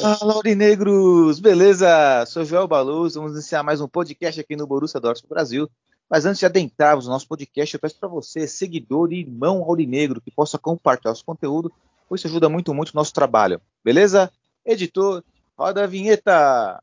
Fala, Aurinegros! Beleza? Sou Joel Baluz, vamos iniciar mais um podcast aqui no Borussia Dortmund Brasil. Mas antes de adentrarmos no nosso podcast, eu peço para você, seguidor e irmão aurinegro, que possa compartilhar esse conteúdo, pois isso ajuda muito, muito o nosso trabalho. Beleza? Editor, roda a vinheta!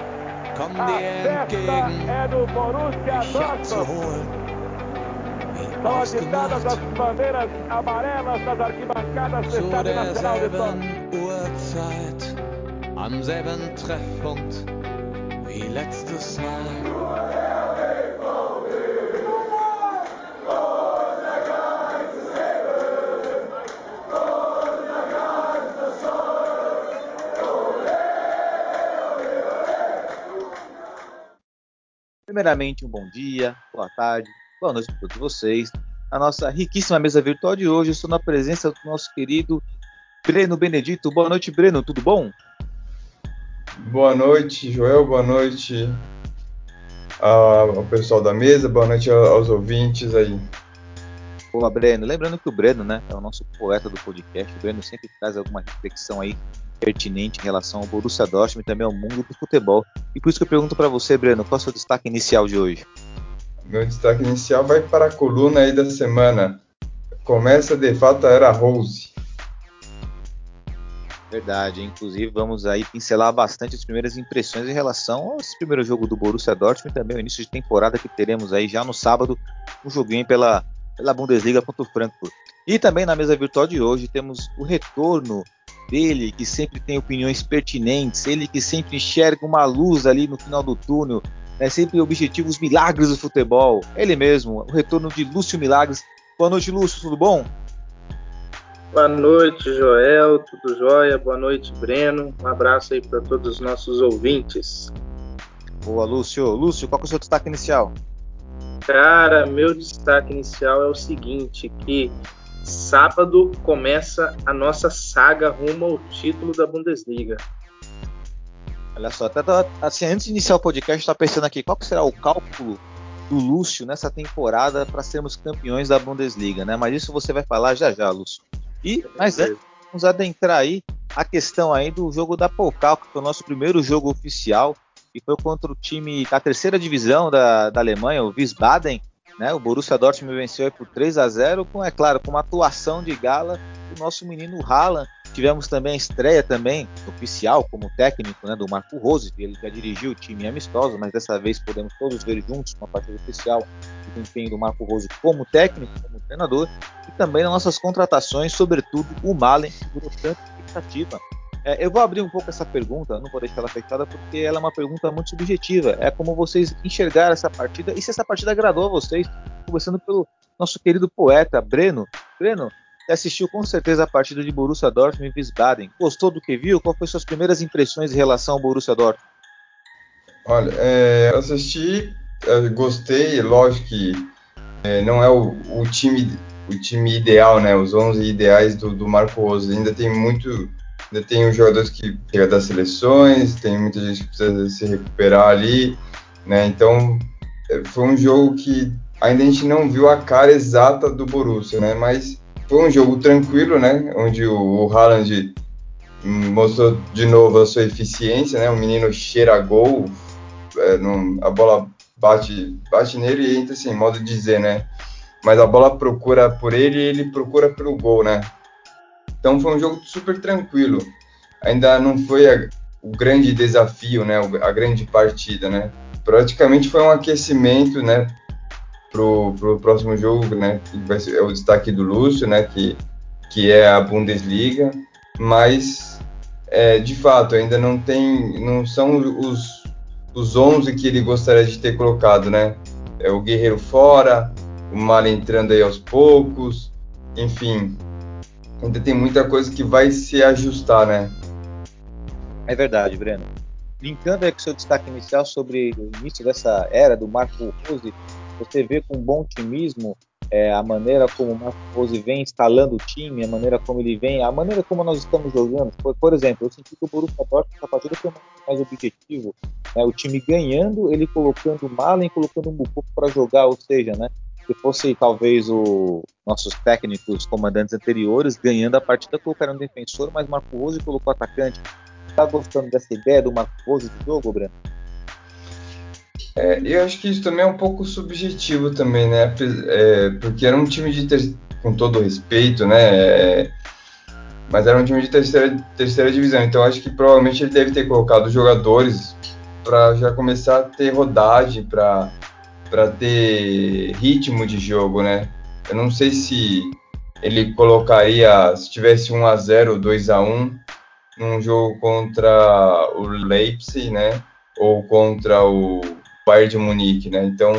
Komm dir entgegen, Borussia dich abzuholen. Wie São agitadas as ausgemacht, bandeiras amarelas das arquibancadas do zu Estádio Nacional de Dortmund. derselben Uhrzeit, am selben Treffpunkt wie letztes Mal. Primeiramente, um bom dia, boa tarde, boa noite para todos vocês. A nossa riquíssima mesa virtual de hoje, estou na presença do nosso querido Breno Benedito. Boa noite, Breno, tudo bom? Boa noite, Joel. Boa noite ao ao pessoal da mesa. Boa noite aos ouvintes aí. Boa, Breno. Lembrando que o Breno, né, é o nosso poeta do podcast. O Breno sempre traz alguma reflexão aí pertinente em relação ao Borussia Dortmund e também ao mundo do futebol. E por isso que eu pergunto para você, Breno, qual é o seu destaque inicial de hoje? Meu destaque inicial vai para a coluna aí da semana. Começa de fato a era Rose. Verdade, inclusive vamos aí pincelar bastante as primeiras impressões em relação ao esse primeiro jogo do Borussia Dortmund e também o início de temporada que teremos aí já no sábado, um joguinho pela, pela Bundesliga contra o Frankfurt. E também na mesa virtual de hoje temos o retorno dele, que sempre tem opiniões pertinentes, ele que sempre enxerga uma luz ali no final do túnel, é sempre objetivo os milagres do futebol. Ele mesmo, o retorno de Lúcio Milagres. Boa noite, Lúcio, tudo bom? Boa noite, Joel, tudo jóia? Boa noite, Breno. Um abraço aí para todos os nossos ouvintes. Boa, Lúcio. Lúcio, qual é o seu destaque inicial? Cara, meu destaque inicial é o seguinte, que sábado começa a nossa saga rumo ao título da Bundesliga. Olha só, até assim, antes de iniciar o podcast, eu estava pensando aqui, qual será o cálculo do Lúcio nessa temporada para sermos campeões da Bundesliga, né? Mas isso você vai falar já já, Lúcio. E, mas antes, vamos adentrar aí a questão aí do jogo da Pokal, que foi o nosso primeiro jogo oficial, e foi contra o time da terceira divisão da, da Alemanha, o Wiesbaden, né? O Borussia Dortmund venceu por 3 a 0 com, é claro, com uma atuação de gala do nosso menino Haaland. Tivemos também a estreia também oficial como técnico, né, do Marco Rose, ele já dirigiu o time amistoso, mas dessa vez podemos todos ver juntos uma partida oficial o desempenho do Marco Rose como técnico, como treinador, e também nas nossas contratações, sobretudo o Malen, que gerou tanta expectativa. É, eu vou abrir um pouco essa pergunta, não vou deixar ela fechada, porque ela é uma pergunta muito subjetiva. É como vocês enxergaram essa partida e se essa partida agradou a vocês, começando pelo nosso querido poeta Breno. Breno, assistiu com certeza a partida de Borussia Dortmund e Wiesbaden. Gostou do que viu? Qual foram suas primeiras impressões em relação ao Borussia Dortmund? Olha, é, assisti, eu gostei, lógico que é, não é o, o time o time ideal, né? Os 11 ideais do, do Marco Rose. Ainda tem muito, ainda tem os jogadores que chegam das seleções, tem muita gente que precisa se recuperar ali, né? Então é, foi um jogo que ainda a gente não viu a cara exata do Borussia, né? Mas foi um jogo tranquilo, né? Onde o, o Haaland mostrou de novo a sua eficiência, né? O menino cheira gol, é, não, a bola bate, bate nele e entra assim, modo de dizer, né? Mas a bola procura por ele e ele procura pelo gol, né? Então foi um jogo super tranquilo. Ainda não foi a, o grande desafio, né? A grande partida, né? Praticamente foi um aquecimento, né? Pro, pro próximo jogo, né? Que vai ser é o destaque do Lúcio, né? Que, que é a Bundesliga. Mas, é, de fato, ainda não tem... Não são os, os 11 que ele gostaria de ter colocado, né? É o Guerreiro fora, o Mal entrando aí aos poucos, enfim, ainda tem muita coisa que vai se ajustar, né? É verdade, Breno. Linkando aí com o seu destaque inicial sobre o início dessa era do Marco Rose, você vê com bom otimismo é, a maneira como o Marco Rose vem instalando o time, a maneira como ele vem, a maneira como nós estamos jogando. Por, por exemplo, eu senti que o Borussia Dortmund essa partida foi mais objetivo, né? o time ganhando, ele colocando o Malen, colocando o Mucuco para jogar, ou seja, né? Se fosse talvez o nossos técnicos comandantes anteriores ganhando a partida colocando um defensor, mas Marco Rose colocou atacante. Está gostando dessa ideia do Marco Rose de jogo, Breno? É, eu acho que isso também é um pouco subjetivo também, né? É, porque era um time de ter... com todo respeito, né? É, mas era um time de terceira, terceira divisão, então acho que provavelmente ele deve ter colocado jogadores para já começar a ter rodagem, para para ter ritmo de jogo, né? Eu não sei se ele colocaria, se tivesse 1 a 0, 2 a 1 num jogo contra o Leipzig, né? Ou contra o Bayern de Munique, né? Então,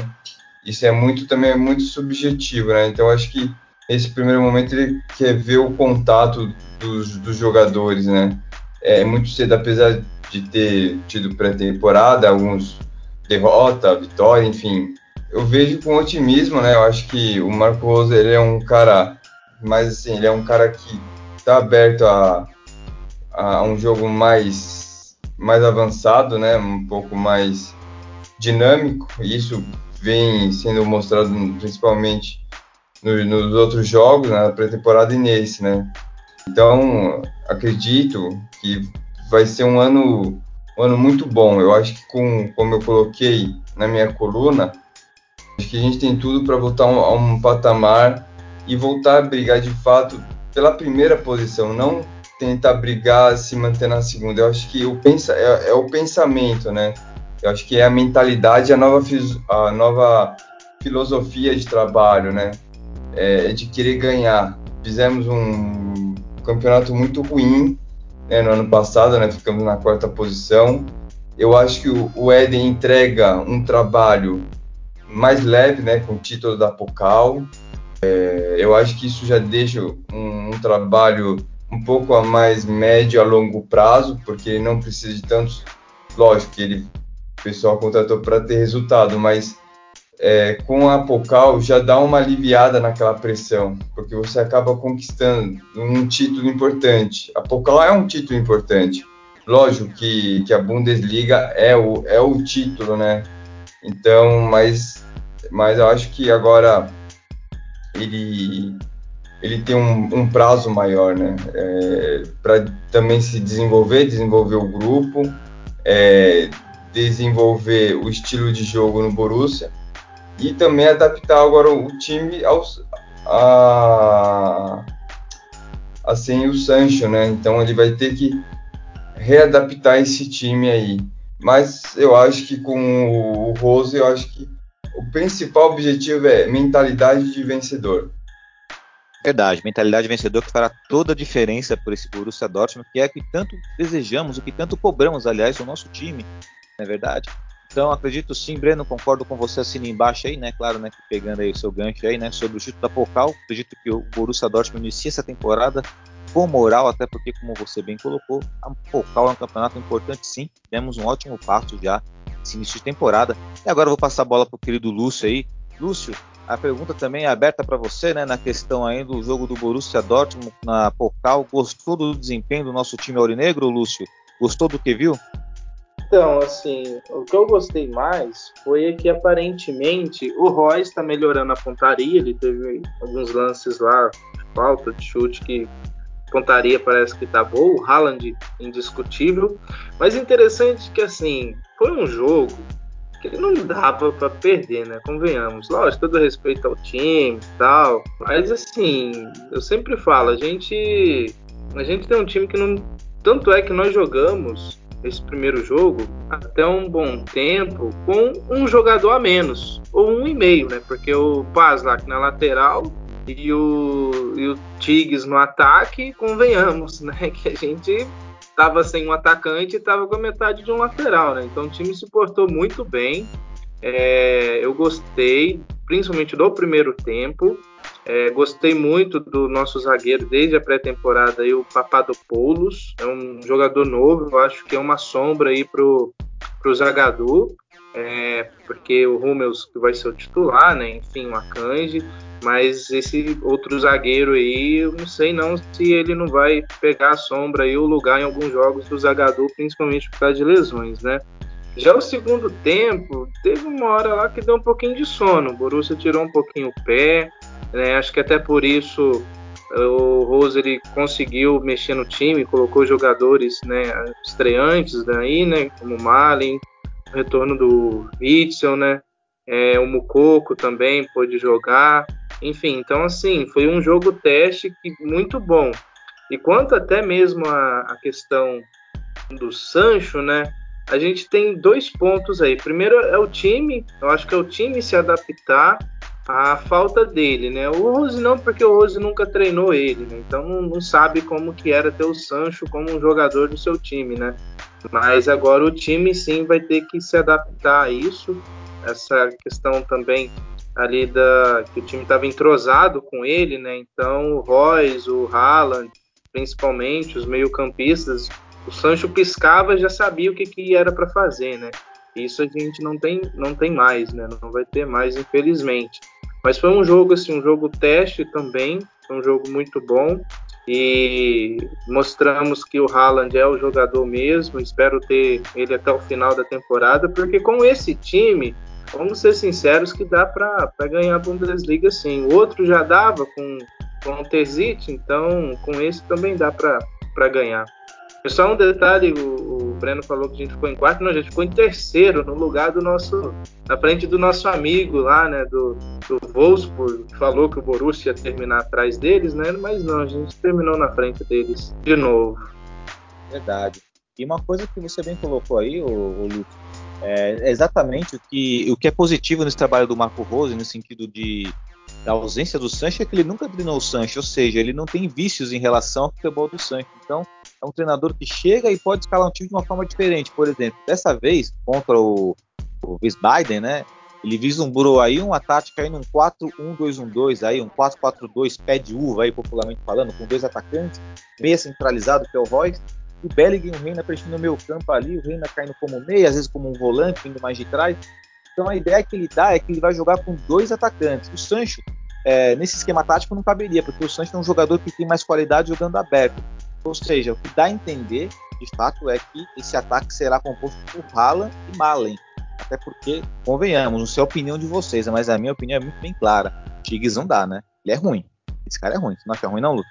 isso é muito também é muito subjetivo, né? Então, acho que esse primeiro momento ele quer ver o contato dos, dos jogadores, né? É muito cedo, apesar de ter tido pré-temporada, alguns derrota, vitória, enfim. Eu vejo com otimismo, né? Eu acho que o Marco Rose ele é um cara, mas assim, ele é um cara que está aberto a, a um jogo mais mais avançado, né? Um pouco mais dinâmico. E isso vem sendo mostrado principalmente no, nos outros jogos, na pré-temporada e nesse, né? Então, acredito que vai ser um ano, um ano muito bom. Eu acho que, com, como eu coloquei na minha coluna, acho que a gente tem tudo para voltar a um, patamar e voltar a brigar de fato pela primeira posição, não tentar brigar se manter na segunda. Eu acho que o pensa, é, é o pensamento, né? Eu acho que é a mentalidade, a nova, a nova filosofia de trabalho, né? É, de querer ganhar. Fizemos um campeonato muito ruim né, no ano passado, né? Ficamos na quarta posição. Eu acho que o, o Éden entrega um trabalho mais leve, né? Com o título da Pocal. É, eu acho que isso já deixa um, um trabalho um pouco a mais médio a longo prazo, porque ele não precisa de tantos. Lógico que ele o pessoal contratou para ter resultado, mas é, com a Pocal já dá uma aliviada naquela pressão, porque você acaba conquistando um título importante. A Pocal é um título importante. Lógico que, que a Bundesliga é o, é o título, né? Então, mas, mas eu acho que agora ele, ele tem um, um prazo maior, né? É, para também se desenvolver, desenvolver o grupo. É, desenvolver o estilo de jogo no Borussia e também adaptar agora o time aos, a, a sem o Sancho, né? Então ele vai ter que readaptar esse time aí. Mas eu acho que com o Rose, eu acho que o principal objetivo é mentalidade de vencedor. Verdade, mentalidade vencedor que fará toda a diferença por esse Borussia Dortmund, que é que tanto desejamos, o que tanto cobramos, aliás, o nosso time não é verdade? Então acredito sim, Breno, concordo com você assina embaixo aí, né? Claro, né? Pegando aí o seu gancho aí, né? Sobre o título da Pocal, acredito que o Borussia Dortmund inicia essa temporada com moral, até porque, como você bem colocou, a Pocal é um campeonato importante sim. Temos um ótimo passo já nesse início de temporada. E agora eu vou passar a bola para o querido Lúcio aí. Lúcio, a pergunta também é aberta para você, né? Na questão aí do jogo do Borussia Dortmund na Pocal. Gostou do desempenho do nosso time aurinegro, Lúcio? Gostou do que viu? Então, assim, o que eu gostei mais foi que aparentemente o Royce está melhorando a pontaria, ele teve alguns lances lá, falta de chute que pontaria parece que tá boa, o Haaland indiscutível, mas interessante que assim, foi um jogo que não dava para perder, né? Convenhamos. Lógico, todo respeito ao time e tal, mas assim, eu sempre falo, a gente a gente tem um time que não tanto é que nós jogamos esse primeiro jogo até um bom tempo com um jogador a menos, ou um e meio, né? Porque o Paslak na lateral e o, e o Tigres no ataque, convenhamos, né? Que a gente estava sem um atacante e estava com a metade de um lateral, né? Então o time se portou muito bem. É, eu gostei, principalmente do primeiro tempo. É, gostei muito do nosso zagueiro desde a pré-temporada, o Papadopoulos. É um jogador novo, eu acho que é uma sombra aí pro, pro Zagadou. É, porque o Hummels que vai ser o titular, né? Enfim, o Akanji. Mas esse outro zagueiro aí, eu não sei não se ele não vai pegar a sombra e o lugar em alguns jogos do Zagadou, principalmente por causa de lesões, né? Já o segundo tempo, teve uma hora lá que deu um pouquinho de sono. O Borussia tirou um pouquinho o pé, né? Acho que até por isso o Rose ele conseguiu mexer no time, colocou jogadores né, estreantes daí, né? Como Malin, retorno do Witzel, né? É, o Mukoko também pôde jogar. Enfim, então assim, foi um jogo teste que, muito bom. E quanto até mesmo a, a questão do Sancho, né? A gente tem dois pontos aí. Primeiro é o time, eu acho que é o time se adaptar à falta dele, né? O Rose não, porque o Rose nunca treinou ele, né? então não, não sabe como que era ter o Sancho como um jogador do seu time, né? Mas agora o time sim vai ter que se adaptar a isso. Essa questão também ali da que o time estava entrosado com ele, né? Então o Royce, o Haaland, principalmente os meio-campistas, o Sancho piscava já sabia o que, que era para fazer, né? Isso a gente não tem, não tem mais, né? Não vai ter mais, infelizmente. Mas foi um jogo assim, um jogo teste também, foi um jogo muito bom e mostramos que o Haaland é o jogador mesmo. Espero ter ele até o final da temporada, porque com esse time, vamos ser sinceros, que dá para ganhar a Bundesliga sim. O outro já dava com, com o Terzic, então com esse também dá para ganhar. Só um detalhe, o, Breno falou que a gente ficou em quarto, não, a gente ficou em terceiro, no lugar do nosso, na frente do nosso amigo lá, né, do, do Wolfsburg, que falou que o Borussia ia terminar atrás deles, né, mas não, a gente terminou na frente deles de novo. Verdade. E uma coisa que você bem colocou aí, o, o é exatamente o que, o que é positivo nesse trabalho do Marco Rose, no sentido de da ausência do Sancho, é que ele nunca treinou o Sancho, ou seja, ele não tem vícios em relação ao futebol do Sancho. Então, é um treinador que chega e pode escalar um time de uma forma diferente. Por exemplo, dessa vez, contra o, o Biden, né? Ele vislumbrou aí uma tática aí num 4-1-2-1-2, aí um 4-4-2 pé de uva aí, popularmente falando, com dois atacantes, meia centralizado, que é o Royce, o Bellingham e o Reina preenchendo o meio campo ali, o Reina caindo como meia, às vezes como um volante, vindo mais de trás. Então a ideia que ele dá é que ele vai jogar com dois atacantes. O Sancho, é, nesse esquema tático, não caberia, porque o Sancho é um jogador que tem mais qualidade jogando aberto. Ou seja, o que dá a entender, de fato, é que esse ataque será composto por Haaland e Malen. Até porque, convenhamos, não sei a opinião de vocês, mas a minha opinião é muito bem clara. Tigres não dá, né? Ele é ruim. Esse cara é ruim. Você não acha ruim, não, Lucas?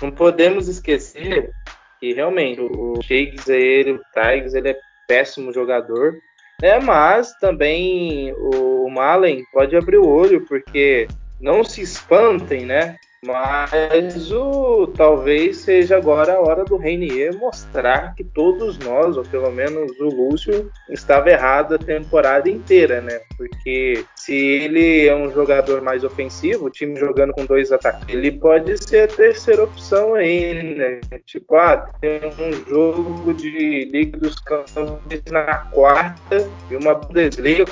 Não podemos esquecer que realmente o Tigres, ele, o Tigres, ele é péssimo jogador. É, mas também o Malen pode abrir o olho, porque não se espantem, né? Mas o talvez seja agora a hora do Reinier mostrar que todos nós, ou pelo menos o Lúcio, estava errado a temporada inteira, né? Porque se ele é um jogador mais ofensivo, o time jogando com dois ataques, ele pode ser a terceira opção aí, né? Tipo, ah, tem um jogo de Liga dos Campeões na quarta e uma Bundesliga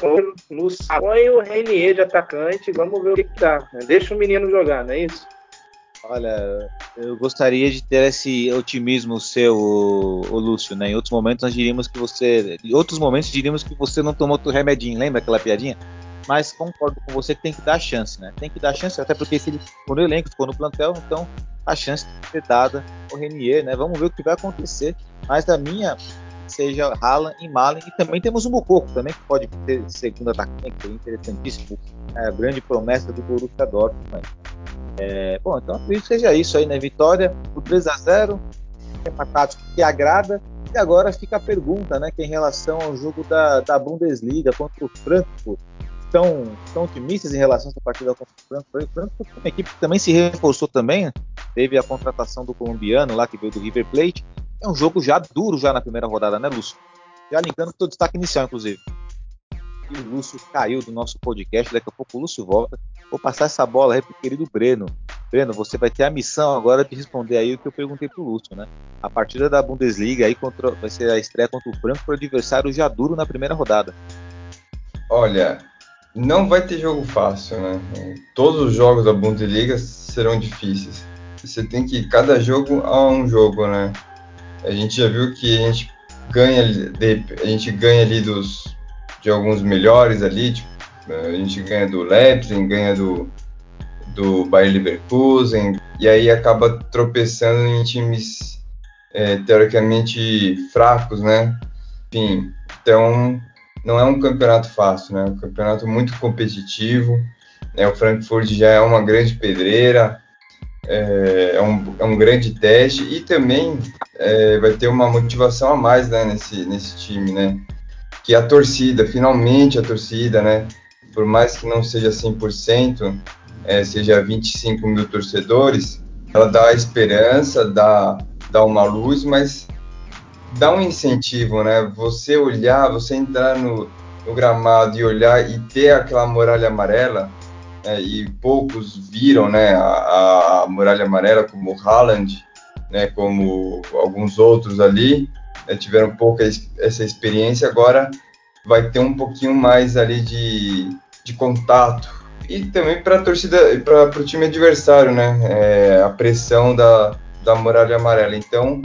no sábado. Põe o Reinier de atacante, vamos ver o que, que dá. Né? Deixa o menino jogar, não é isso? Olha, eu gostaria de ter esse otimismo seu, o, Lúcio, né? Em outros momentos nós diríamos que você, em outros momentos diríamos que você não tomou o remedinho, lembra aquela piadinha? Mas concordo com você que tem que dar chance, né? Tem que dar chance, até porque se ele ficou no elenco, ficou no plantel, então a chance tem que ser dada ao Renier, né? Vamos ver o que vai acontecer. Mas a minha seja Haaland e Malen. E também temos o Mukoko também, que pode ter segundo atacante, que é interessantíssimo. É a grande promessa do Borussia Dortmund. Né? É, bom, então acredito que seja isso aí, né? Vitória por 3 a 0 uma tática que agrada. E agora fica a pergunta, né? Que é em relação ao jogo da, da Bundesliga contra o Frankfurt. Estão, estão otimistas em relação a essa partida contra o Frankfurt? O Frankfurt é uma equipe que também se reforçou também. Teve a contratação do colombiano lá, que veio do River Plate. É um jogo já duro já na primeira rodada, né, Lúcio? Já linkando com o destaque inicial, inclusive. E o Lúcio caiu do nosso podcast, daqui a pouco o Lúcio volta. Vou passar essa bola aí pro querido Breno. Breno, você vai ter a missão agora de responder aí o que eu perguntei pro Lúcio, né? A partida da Bundesliga aí contra, vai ser a estreia contra o o adversário já duro na primeira rodada. Olha, não vai ter jogo fácil, né? Todos os jogos da Bundesliga serão difíceis. Você tem que cada jogo a um jogo, né? A gente já viu que a gente ganha, a gente ganha ali dos de alguns melhores ali, tipo, a gente ganha do Leipzig, ganha do do Bayer Leverkusen e aí acaba tropeçando em times é, teoricamente fracos, né? Enfim, então não é um campeonato fácil, né? É um campeonato muito competitivo. Né? O Frankfurt já é uma grande pedreira, é, é, um, é um grande teste e também é, vai ter uma motivação a mais né, nesse, nesse time, né? Que a torcida, finalmente a torcida, né? Por mais que não seja 100%, é, seja 25 mil torcedores, ela dá esperança, dá, dá uma luz, mas dá um incentivo, né? Você olhar, você entrar no, no gramado e olhar e ter aquela muralha amarela, né? e poucos viram, né, a, a muralha amarela como Haaland, né, como alguns outros ali, né, tiveram pouca essa experiência, agora vai ter um pouquinho mais ali de, de contato e também para a torcida, para o time adversário, né, é, a pressão da, da muralha amarela. Então,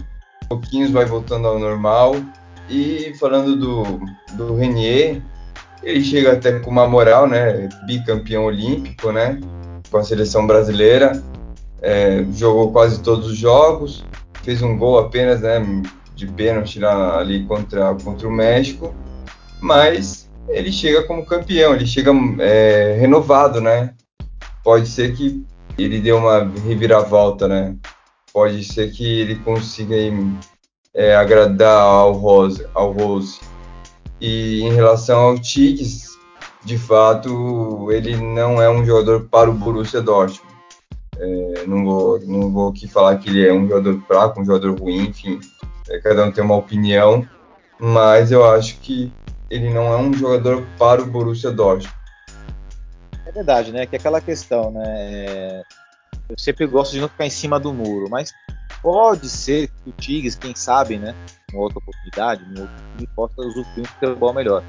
pouquinhos vai voltando ao normal. E falando do, do Renier, ele chega até com uma moral, né? Bicampeão olímpico, né? Com a seleção brasileira. É, jogou quase todos os jogos, fez um gol apenas, né? De pênalti lá, ali contra, contra o México, mas ele chega como campeão, ele chega é, renovado, né? Pode ser que ele dê uma reviravolta, né? pode ser que ele consiga é, agradar ao Rose, ao Rose. E em relação ao Tigres, de fato, ele não é um jogador para o Borussia Dortmund. É, não, vou, não vou aqui falar que ele é um jogador fraco, um jogador ruim, enfim, é, cada um tem uma opinião, mas eu acho que ele não é um jogador para o Borussia Dortmund. É verdade, né? Que é aquela questão, né? É, eu sempre gosto de não ficar em cima do muro, mas pode ser que o Tigres, quem sabe, né, uma outra oportunidade, um outro time, possa usufruir um futebol melhor.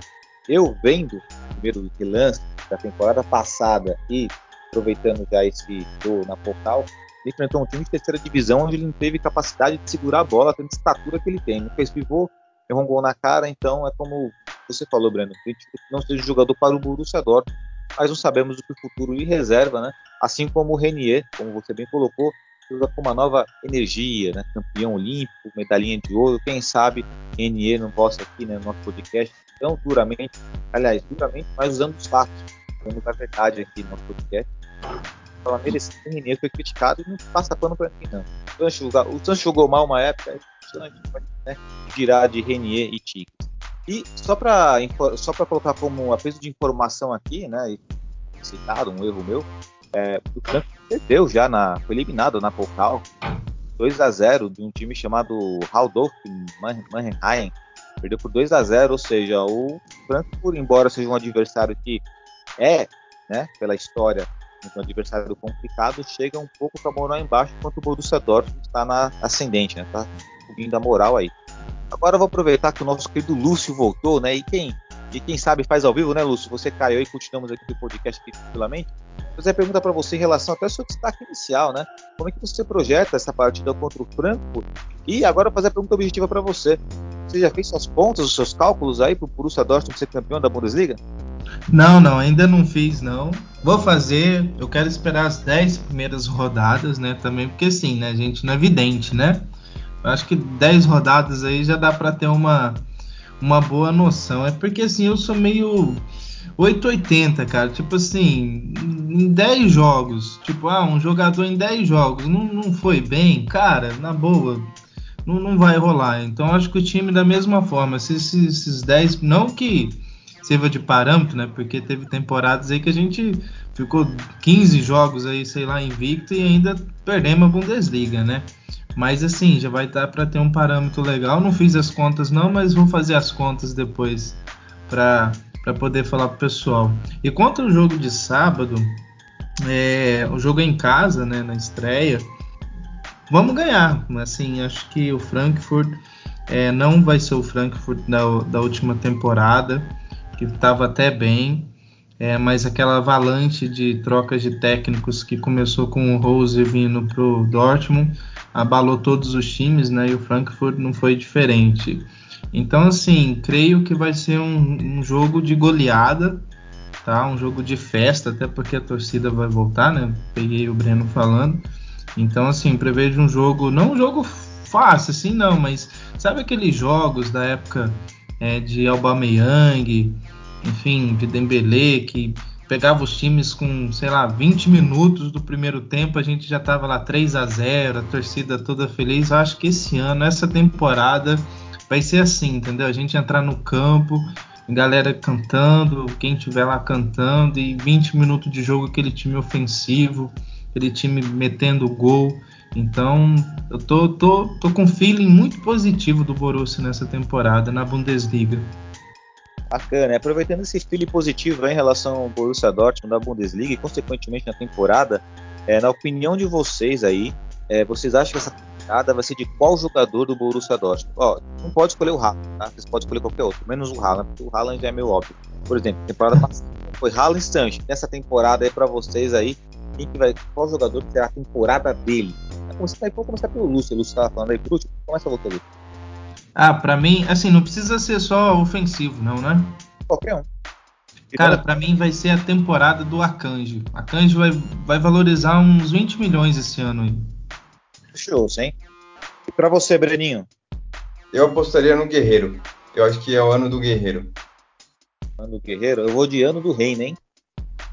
Eu vendo, primeiro lance da temporada passada e aproveitando já esse gol na Pocal, ele enfrentou um time de terceira divisão onde ele não teve capacidade de segurar a bola, tendo estatura que ele tem. Não fez pivô, errou um gol na cara, então é como você falou, Breno, gente não seja jogador para o Borussia Dortmund, mas não sabemos o que o futuro lhe reserva, né? Assim como o Renier, como você bem colocou, joga com uma nova energia, né? Campeão olímpico, medalhinha de ouro. Quem sabe Renier não possa aqui, né, no nosso podcast, tão duramente, aliás, duramente, mas usando os fatos, usando a verdade aqui no nosso podcast. Fala, merecendo o Renier foi criticado e não passa pano para ninguém, não. O Sancho jogou mal uma época, é né? Tirar de Renier e Tigres. E só para só colocar como apeso de informação aqui, né, citado, um erro meu, é, o Franco perdeu já, na, foi eliminado na Pokal, 2 a 0 de um time chamado Haldorf Mannheim, perdeu por 2 a 0 ou seja, o Frankfurt, embora seja um adversário que é, né, pela história, um adversário complicado, chega um pouco com a moral embaixo, enquanto o Borussia Dortmund está na ascendente, né, tá subindo a moral aí. Agora eu vou aproveitar que o nosso querido Lúcio voltou, né? E quem, e quem sabe faz ao vivo, né, Lúcio? Você caiu e continuamos aqui o podcast aqui tranquilamente. Fazer a pergunta para você em relação até ao seu destaque inicial, né? Como é que você projeta essa partida contra o Franco? E agora fazer a pergunta objetiva para você. Você já fez suas contas, os seus cálculos aí para o Borussia Dortmund ser campeão da Bundesliga? Não, não, ainda não fiz, não. Vou fazer, eu quero esperar as 10 primeiras rodadas, né, também, porque sim, né, gente não é evidente, né? acho que 10 rodadas aí já dá para ter uma, uma boa noção. É porque assim, eu sou meio 880, cara. Tipo assim, em 10 jogos, tipo, ah, um jogador em 10 jogos não, não foi bem, cara, na boa, não, não vai rolar. Então acho que o time da mesma forma, se esses, esses 10, não que sirva de parâmetro, né? Porque teve temporadas aí que a gente ficou 15 jogos aí, sei lá, invicto e ainda perdemos a Bundesliga, né? Mas assim, já vai dar para ter um parâmetro legal. Não fiz as contas não, mas vou fazer as contas depois para poder falar pro pessoal. E quanto ao jogo de sábado, é, o jogo é em casa, né, na estreia, vamos ganhar. Assim, acho que o Frankfurt é, não vai ser o Frankfurt da, da última temporada, que estava até bem. É, mas aquela avalanche de trocas de técnicos que começou com o Rose vindo para o Dortmund abalou todos os times, né? E o Frankfurt não foi diferente. Então, assim, creio que vai ser um, um jogo de goleada, tá? Um jogo de festa, até porque a torcida vai voltar, né? Peguei o Breno falando. Então, assim, prevejo um jogo, não um jogo fácil, assim, não, mas sabe aqueles jogos da época é, de Aubameyang, enfim, de Dembélé, que pegava os times com, sei lá, 20 minutos do primeiro tempo, a gente já tava lá 3 a 0 a torcida toda feliz. Eu acho que esse ano, essa temporada, vai ser assim, entendeu? A gente entrar no campo, galera cantando, quem tiver lá cantando, e 20 minutos de jogo, aquele time ofensivo, aquele time metendo gol. Então, eu tô, tô, tô com um feeling muito positivo do Borussia nessa temporada na Bundesliga. Bacana, e aproveitando esse feeling positivo em relação ao Borussia Dortmund da Bundesliga e consequentemente na temporada, é, na opinião de vocês aí, é, vocês acham que essa temporada vai ser de qual jogador do Borussia Dortmund? Ó, não pode escolher o Haaland, tá? Vocês podem escolher qualquer outro, menos o Haaland, porque o Haaland já é meio óbvio. Por exemplo, temporada passada foi Haaland Sancho. Nessa temporada aí para vocês aí, quem que vai, qual jogador que será a temporada dele? Vamos começar, pelo Lúcio. O Lúcio estava falando aí por último. Começa você, Lúcio. Ah, para mim, assim, não precisa ser só ofensivo, não, né? Qualquer um. Cara, para mim vai ser a temporada do Arcanjo. Arcanjo vai, vai valorizar uns 20 milhões esse ano aí. Show, hein? E para você, Breninho? Eu apostaria no Guerreiro. Eu acho que é o ano do Guerreiro. Ano do Guerreiro? Eu vou de ano do Reino, hein?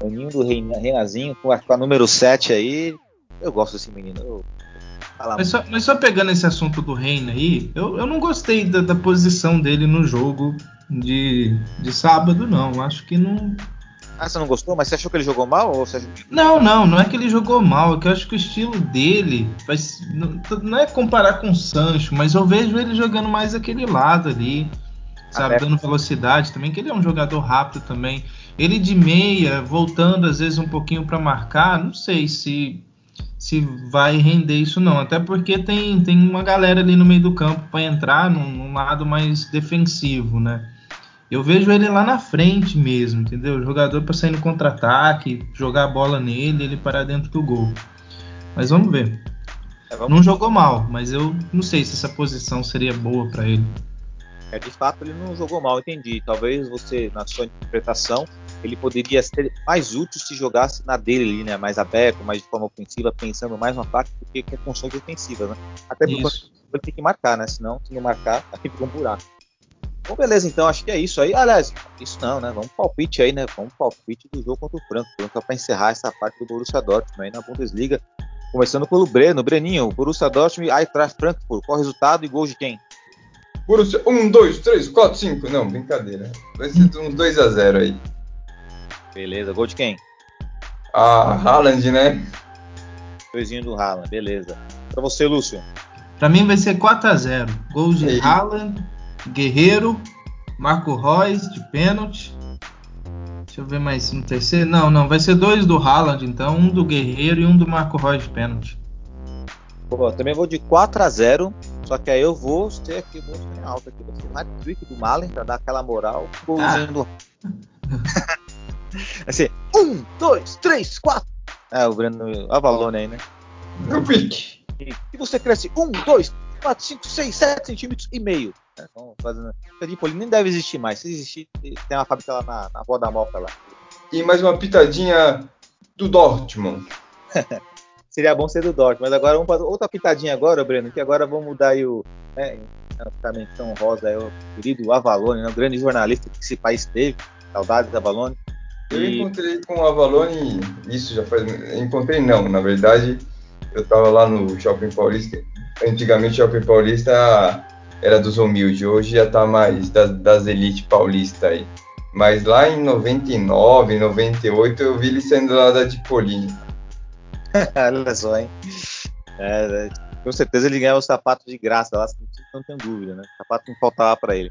Aninho do Reinazinho, com a, com a número 7 aí. Eu gosto desse menino. Eu... Mas só, mas só, pegando esse assunto do Reina aí, eu, eu não gostei da, da, posição dele no jogo de, de sábado, não. Acho que não. Ah, você não gostou? Mas você achou que ele jogou mal? Ou você achou... Não, não, não é que ele jogou mal, é que eu acho que o estilo dele faz, não, não é comparar com o Sancho, mas eu vejo ele jogando mais aquele lado ali, sabe, Até. dando velocidade também, que ele é um jogador rápido também. Ele de meia, voltando às vezes um pouquinho para marcar, não sei se se vai render isso não. Até porque tem, tem uma galera ali no meio do campo para entrar num, num, lado mais defensivo, né? Eu vejo ele lá na frente mesmo, entendeu? O jogador para sair no contra-ataque, jogar a bola nele, ele parar dentro do gol. Mas vamos ver. É, vamos... Não jogou mal, mas eu não sei se essa posição seria boa para ele. É, de fato, ele não jogou mal, entendi. Talvez você, na sua interpretação, ele poderia ser mais útil se jogasse na dele ali, né? Mais aberto, mais de forma ofensiva, pensando mais no ataque do que com funções defensivas, né? Até porque ele tem que marcar, né? Senão, se não marcar, aqui fica um buraco. Bom, beleza, então acho que é isso aí. Aliás, isso não, né? Vamos palpite aí, né? Vamos palpite do jogo contra o Frankfurt, só para encerrar essa parte do Borussia Dortmund aí na Bundesliga. Começando pelo Breno. Breninho, Borussia Dortmund, Eintracht Frankfurt. Qual o resultado e gol de quem? Borussia, 1, 2, 3, 4, 5. Não, brincadeira. Vai ser uns 2 a 0 aí. Beleza, gol de quem? Ah, Haaland, né? Doisinho do Haaland, beleza. Pra você, Lúcio. Pra mim vai ser 4x0. Gol de Ei. Haaland, Guerreiro, Marco Reus de pênalti. Deixa eu ver mais no terceiro. Não, não, vai ser dois do Haaland, então. Um do Guerreiro e um do Marco Reus de pênalti. Pô, também vou de 4x0. Só que aí eu vou ter aqui, vou ter alto aqui. Vai ser o hat-trick do Malen pra dar aquela moral. Golzinho ah. do. Assim, um, dois, três, quatro. É, o Breno Avalone aí, né? No pique. E você cresce um, dois, quatro, cinco, seis, sete centímetros e meio. É, então, fazendo... O nem deve existir mais. Se existir, tem uma fábrica lá na, na Rua da Moca lá. E mais uma pitadinha do Dortmund. Seria bom ser do Dortmund, mas agora vamos para outra pitadinha agora, Breno, que agora vamos mudar aí o. Né, a menção rosa é o querido Avalone, né, o grande jornalista que esse país teve. Saudades da Avalone. Eu e... encontrei com o Avalone, isso já faz. Encontrei não, na verdade, eu estava lá no Shopping Paulista. Antigamente o Shopping Paulista era dos humildes, hoje já está mais das, das elites paulistas aí. Mas lá em 99, 98 eu vi ele saindo lá da Tipolini. Olha só, hein? É, é, com certeza ele ganhou o sapato de graça lá, não tenho dúvida, né? O sapato não faltava para ele.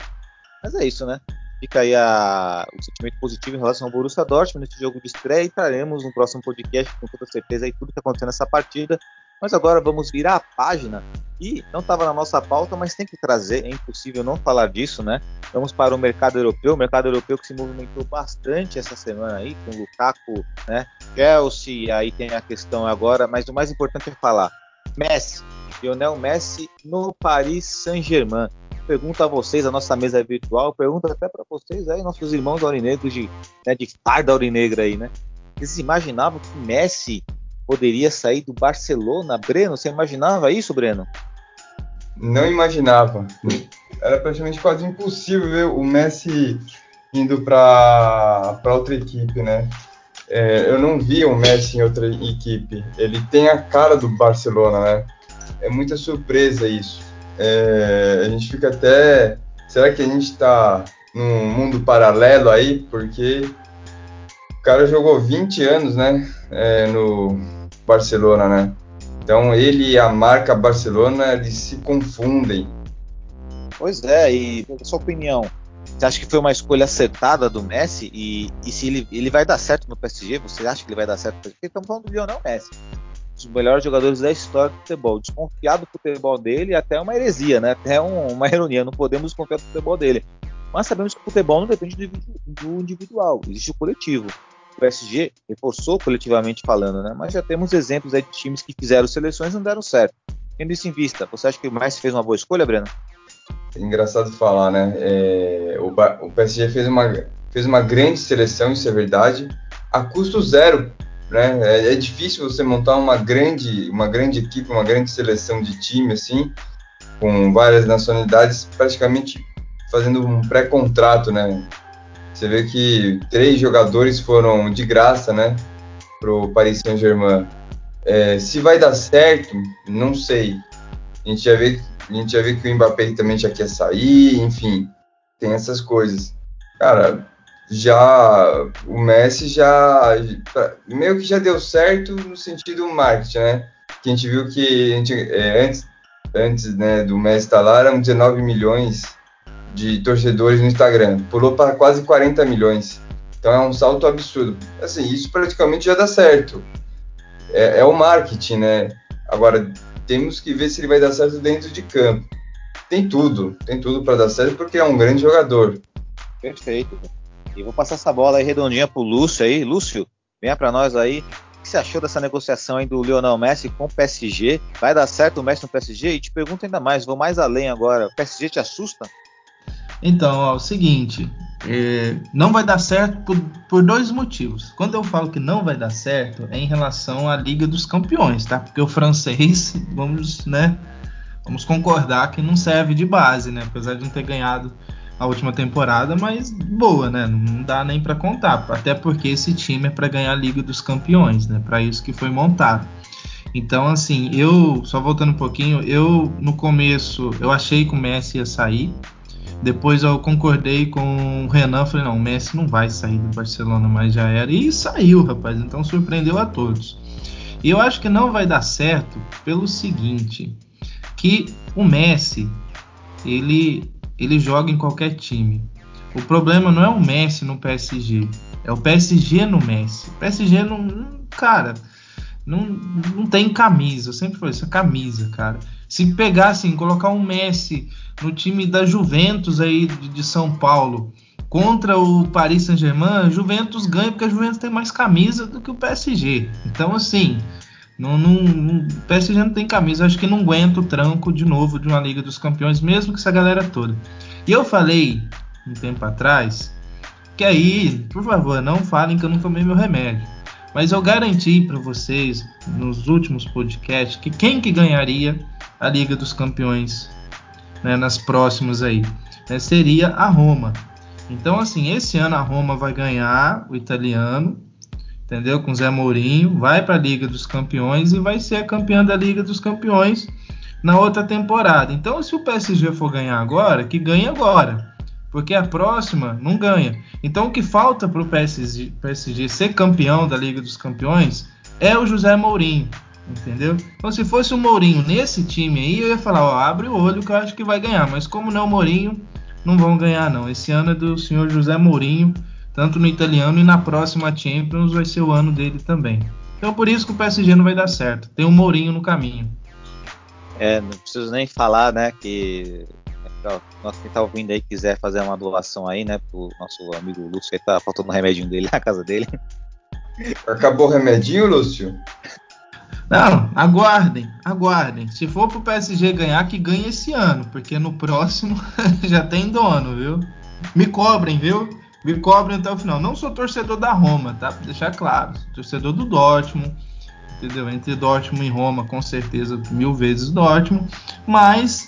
Mas é isso, né? Fica aí a, o sentimento positivo em relação ao Borussia Dortmund nesse jogo de estreia e traremos no próximo podcast com toda certeza aí tudo que aconteceu nessa partida. Mas agora vamos virar a página e não estava na nossa pauta, mas tem que trazer, é impossível não falar disso, né? Vamos para o mercado europeu, o mercado europeu que se movimentou bastante essa semana aí, com o Lukaku, né? Chelsea, aí tem a questão agora, mas o mais importante é falar. Messi, Lionel Messi no Paris Saint-Germain. Pergunto a vocês, a nossa mesa virtual, pergunto até para vocês aí, nossos irmãos aurinegros de, né, de farda aurinegra aí, né? Vocês imaginavam que Messi poderia sair do Barcelona? Breno, você imaginava isso, Breno? Não imaginava. Era praticamente quase impossível ver o Messi indo para outra equipe, né? É, eu não vi o Messi em outra equipe. Ele tem a cara do Barcelona, né? É muita surpresa isso. É, a gente fica até. Será que a gente está num mundo paralelo aí? Porque o cara jogou 20 anos, né? É, no Barcelona, né? Então ele e a marca Barcelona eles se confundem. Pois é, e a sua opinião? Você acha que foi uma escolha acertada do Messi? E, e se ele, ele vai dar certo no PSG? Você acha que ele vai dar certo no PSG? Estamos falando do Lionel Messi. Dos melhores jogadores da história do futebol. Desconfiado do futebol dele até uma heresia, né? Até um, uma ironia. Não podemos desconfiar do futebol dele. Mas sabemos que o futebol não depende do, individual. Existe o coletivo. O PSG reforçou coletivamente falando, né? Mas já temos exemplos de times que fizeram seleções e não deram certo. Tendo isso em vista, você acha que o Messi fez uma boa escolha, Breno? engraçado falar, né? É, o, o, PSG fez uma, fez uma grande seleção, isso é verdade, a custo zero. Né? É, é, difícil você montar uma grande, uma grande equipe, uma grande seleção de time assim, com várias nacionalidades, praticamente fazendo um pré-contrato, né? Você vê que três jogadores foram de graça, né, pro Paris Saint-Germain. É, se vai dar certo, não sei. A gente já vê a gente já viu que o Mbappé também já quer sair, enfim, tem essas coisas. Cara, já o Messi já meio que já deu certo no sentido marketing, né? Que a gente viu que gente, é, antes, antes né, do Messi estar lá eram 19 milhões de torcedores no Instagram, pulou para quase 40 milhões. Então é um salto absurdo. Assim, isso praticamente já dá certo. É, é o marketing, né? Agora, temos que ver se ele vai dar certo dentro de campo. Tem tudo, tem tudo para dar certo porque é um grande jogador. Perfeito. E vou passar essa bola aí redondinha pro Lúcio aí. Lúcio, venha para nós aí. O que você achou dessa negociação aí do Lionel Messi com o PSG? Vai dar certo o Messi no PSG? E te pergunto ainda mais, vou mais além agora. O PSG te assusta? Então, ó, é o seguinte, é, não vai dar certo por, por, dois motivos. Quando eu falo que não vai dar certo, é em relação à Liga dos Campeões, tá? Porque o francês, vamos, né, vamos concordar que não serve de base, né? Apesar de não ter ganhado a última temporada, mas boa, né? Não dá nem para contar, até porque esse time é para ganhar a Liga dos Campeões, né? Para isso que foi montado. Então, assim, eu só voltando um pouquinho, eu no começo eu achei que o Messi ia sair, depois eu concordei com o Renan, falei, não, o Messi não vai sair do Barcelona, mas já era. E saiu, rapaz, então surpreendeu a todos. E eu acho que não vai dar certo pelo seguinte, que o Messi, ele, ele joga em qualquer time. O problema não é o Messi no PSG, é o PSG no Messi. O PSG não, cara, não, não tem camisa, eu sempre falei isso, é camisa, cara. Se pegassem, colocar um Messi no time da Juventus aí de, de São Paulo contra o Paris Saint-Germain, Juventus ganha porque a Juventus tem mais camisa do que o PSG. Então, assim, não, não, o PSG não tem camisa. Acho que não aguenta o tranco de novo de uma Liga dos Campeões, mesmo com essa galera toda. E eu falei um tempo atrás que aí, por favor, não falem que eu não tomei meu remédio. Mas eu garanti para vocês nos últimos podcasts que quem que ganharia a Liga dos Campeões né, nas próximas aí né, seria a Roma. Então, assim, esse ano a Roma vai ganhar o italiano, entendeu? Com Zé Mourinho, vai para a Liga dos Campeões e vai ser a campeã da Liga dos Campeões na outra temporada. Então, se o PSG for ganhar agora, que ganhe agora porque a próxima não ganha. Então o que falta para o PSG, PSG, ser campeão da Liga dos Campeões é o José Mourinho, entendeu? Então se fosse o Mourinho nesse time aí, eu ia falar, ó, abre o olho que eu acho que vai ganhar, mas como não é o Mourinho, não vão ganhar não. Esse ano é do senhor José Mourinho, tanto no italiano e na próxima Champions vai ser o ano dele também. Então por isso que o PSG não vai dar certo. Tem um Mourinho no caminho. É, não preciso nem falar, né, que nossa, quem tá ouvindo aí quiser fazer uma doação aí, né, pro nosso amigo Lúcio, que tá faltando um remedinho dele na casa dele. Acabou o remedinho, Lúcio? Não, aguardem, aguardem. Se for pro PSG ganhar, que ganhe esse ano, porque no próximo já tem dono, viu? Me cobrem, viu? Me cobrem até o final. Não sou torcedor da Roma, tá? Pra deixar claro. Torcedor do Dortmund, entendeu? Entre Dortmund e Roma, com certeza, mil vezes Dortmund. Mas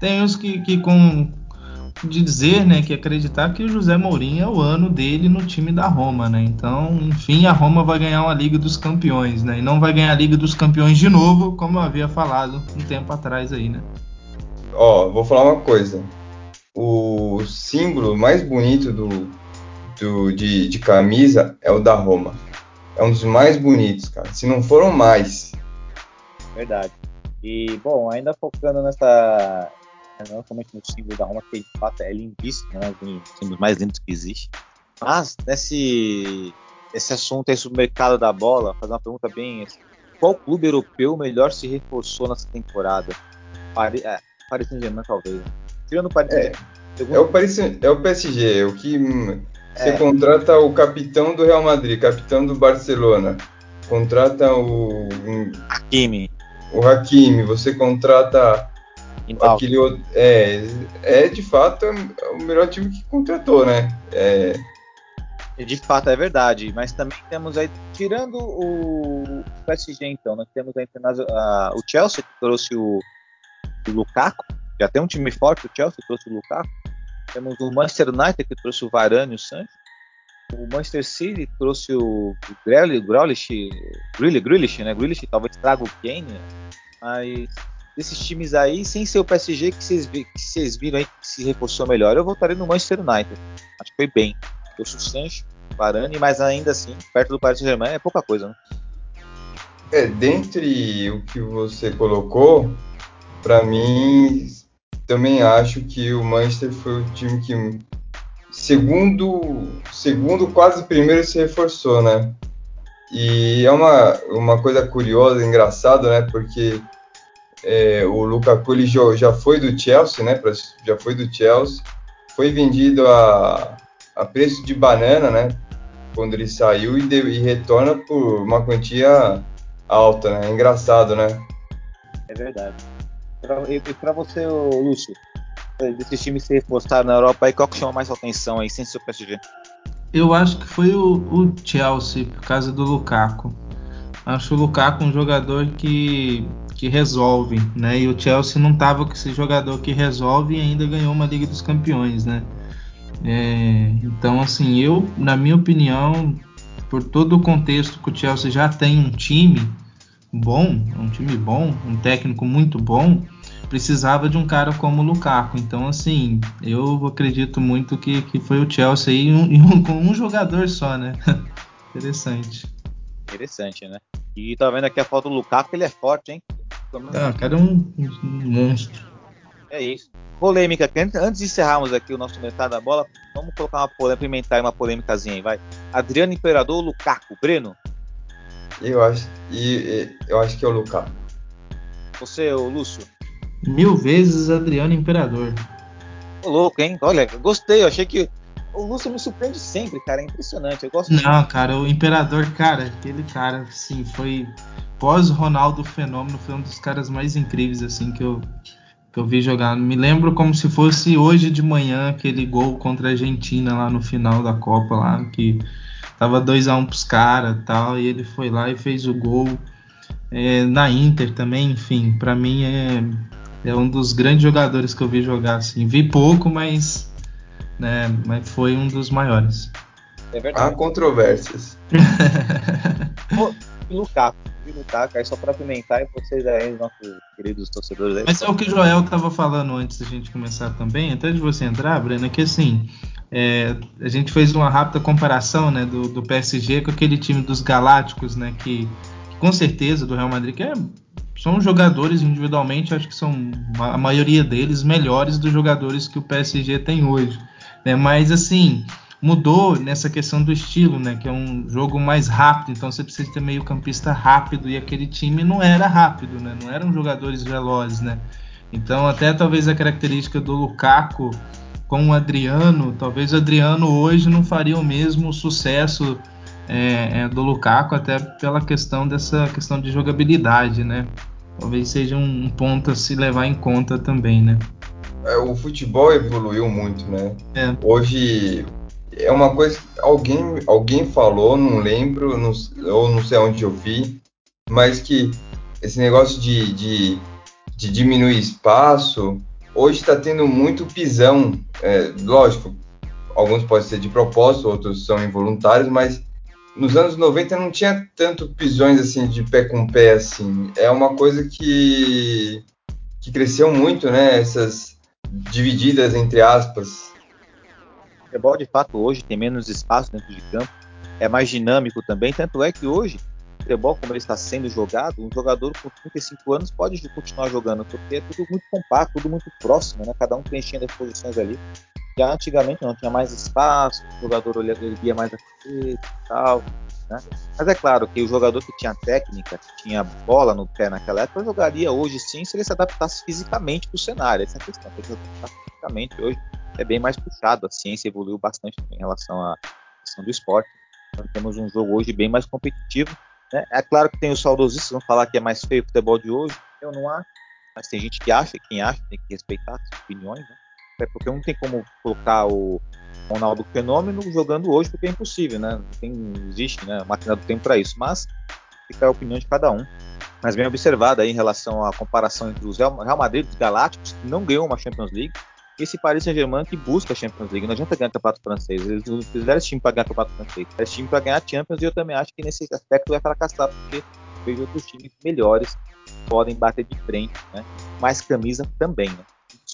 tem os que, que com de dizer, né, que acreditar que o José Mourinho é o ano dele no time da Roma, né? Então, enfim, a Roma vai ganhar uma Liga dos Campeões, né? E não vai ganhar a Liga dos Campeões de novo, como eu havia falado um tempo atrás aí, né? Ó, vou falar uma coisa. O símbolo mais bonito do, de, de camisa é o da Roma. É um dos mais bonitos, cara. Se não foram mais. Verdade. E, bom, ainda focando nessa, né, não somente no símbolo da Roma, que de fato é lindíssimo, né, um dos símbolos mais lindos que existe. Mas nesse esse assunto aí sobre o mercado da bola, fazer uma pergunta bem assim, qual clube europeu melhor se reforçou nessa temporada? Paris, é, Paris Saint-Germain talvez. Né? Tirando o Paris é, é o Paris, é o PSG, o que você é. contrata o capitão do Real Madrid, capitão do Barcelona, contrata o Hakimi. O Hakimi, você contrata Aquele, é, é de fato é o melhor time que contratou, né? É... De fato é verdade, mas também temos aí, tirando o PSG então, nós temos aí o Chelsea que trouxe o, o Lukaku, já tem um time forte, o Chelsea trouxe o Lukaku. Temos o Manchester United que trouxe o Varane e o Sancho. O Manchester City trouxe o Grealish, Grealish, Grealish, né? Grealish talvez traga o Kane, mas desses times aí, sem ser o PSG, que vocês, viram aí que se reforçou melhor, eu voltaria no Manchester United. Acho que foi bem. Eu sou Sancho, Varane, mas ainda assim, perto do Paris Saint-Germain é pouca coisa, né? É, dentre o que você colocou, para mim, também acho que o Manchester foi o time que segundo, segundo quase primeiro se reforçou, né? E é uma, uma coisa curiosa, engraçada, né? Porque é, o Lukaku ele já foi do Chelsea, né? Já foi do Chelsea, foi vendido a, a preço de banana, né? Quando ele saiu e, e retorna por uma quantia alta, né? Engraçado, né? É verdade. E para você, Lúcio, desses times se reforçaram na Europa, aí qual que chama mais atenção aí, sem ser o PSG? Eu acho que foi o, o Chelsea, por causa do Lukaku. Acho o Lukaku um jogador que que resolve, né? E o Chelsea não estava com esse jogador que resolve e ainda ganhou uma Liga dos Campeões, né? É, então, assim, eu, na minha opinião, por todo o contexto que o Chelsea já tem um time bom, um time bom, um técnico muito bom, precisava de um cara como o Lukaku. Então, assim, eu acredito muito que, que foi o Chelsea e, um, um, com um jogador só, né? Interessante. Interessante, né? E tá vendo aqui a foto do Lukaku, ele é forte, hein? Ah, cara é um, um monstro. É isso. Polêmica. Antes de encerrarmos aqui o nosso mercado da bola, vamos colocar uma polêmica, uma polêmicazinha aí, vai. Adriano Imperador ou Lukaku? Breno? Eu acho, e, eu acho que é o Lukaku. Você, o Lúcio? Mil vezes Adriano Imperador. Louco, hein? Olha, gostei. Eu achei que o Lúcio me surpreende sempre, cara. É impressionante. Eu gosto Não, muito. cara, o Imperador, cara, aquele cara, sim, foi pós Ronaldo Fenômeno, foi um dos caras mais incríveis assim que eu que eu vi jogar. Me lembro como se fosse hoje de manhã aquele gol contra a Argentina lá no final da Copa lá que tava 2 a 1 um pros caras, tal, e ele foi lá e fez o gol. É, na Inter também, enfim, para mim é, é um dos grandes jogadores que eu vi jogar assim. Vi pouco, mas né, mas foi um dos maiores. É verdade. Há controvérsias. Lukaku lutar, cara, só para pimentar e vocês aí, nossos queridos torcedores aí. Mas é o que o Joel tava falando antes da gente começar também, até de você entrar, Breno, que assim, é, a gente fez uma rápida comparação né, do, do, PSG com aquele time dos Galácticos, né, que, que com certeza do Real Madrid, que é, são jogadores individualmente, acho que são a maioria deles melhores dos jogadores que o PSG tem hoje. Né, mas assim, mudou nessa questão do estilo, né? Que é um jogo mais rápido, então você precisa ter meio campista rápido e aquele time não era rápido, né? Não eram jogadores velozes, né? Então até talvez a característica do Lukaku com o Adriano, talvez o Adriano hoje não faria o mesmo sucesso é, é, do Lukaku até pela questão dessa questão de jogabilidade, né? Talvez seja um, ponto a se levar em conta também, né? É, o futebol evoluiu muito, né? É. Hoje é uma coisa alguém, alguém falou, não lembro, não, ou não sei onde eu vi, mas que esse negócio de, de, de diminuir espaço, hoje está tendo muito pisão. É, lógico, alguns podem ser de propósito, outros são involuntários, mas nos anos 90 não tinha tanto pisões assim de pé com pé assim. É uma coisa que que cresceu muito, né? Essas divididas entre aspas futebol de fato hoje tem menos espaço dentro de campo, é mais dinâmico também, tanto é que hoje o futebol como ele está sendo jogado, um jogador com 35 anos pode continuar jogando, porque é tudo muito compacto, tudo muito próximo, né? cada um preenchendo as posições ali. Já antigamente não tinha mais espaço, o jogador erguia mais a cabeça e tal, né? Mas é claro que o jogador que tinha técnica, que tinha bola no pé naquela época, jogaria hoje sim se ele se adaptasse fisicamente para o cenário. Essa é a questão, ele se adaptar fisicamente hoje é bem mais puxado. A ciência evoluiu bastante em relação à questão do esporte. Então temos um jogo hoje bem mais competitivo. Né? É claro que tem os saudosistas vão falar que é mais feio o futebol de hoje. Eu não acho, mas tem gente que acha, quem acha tem que respeitar as opiniões. Né? É porque não tem como colocar o Ronaldo Fenômeno jogando hoje, porque é impossível, né? Não, tem, existe né, máquina do tempo para isso. Mas fica a opinião de cada um. Mas bem observada aí em relação à comparação entre os Real Madrid e os Galácticos, que não ganhou uma Champions League, esse Paris Saint-Germain que busca a Champions League. Não adianta ganhar o campeonato francês. Eles não fizeram esse time para ganhar o campeonato francês. Esse time para ganhar a Champions e eu também acho que nesse aspecto vai fracassar, porque vejo outros times melhores podem bater de frente, né? Mais camisa também, né?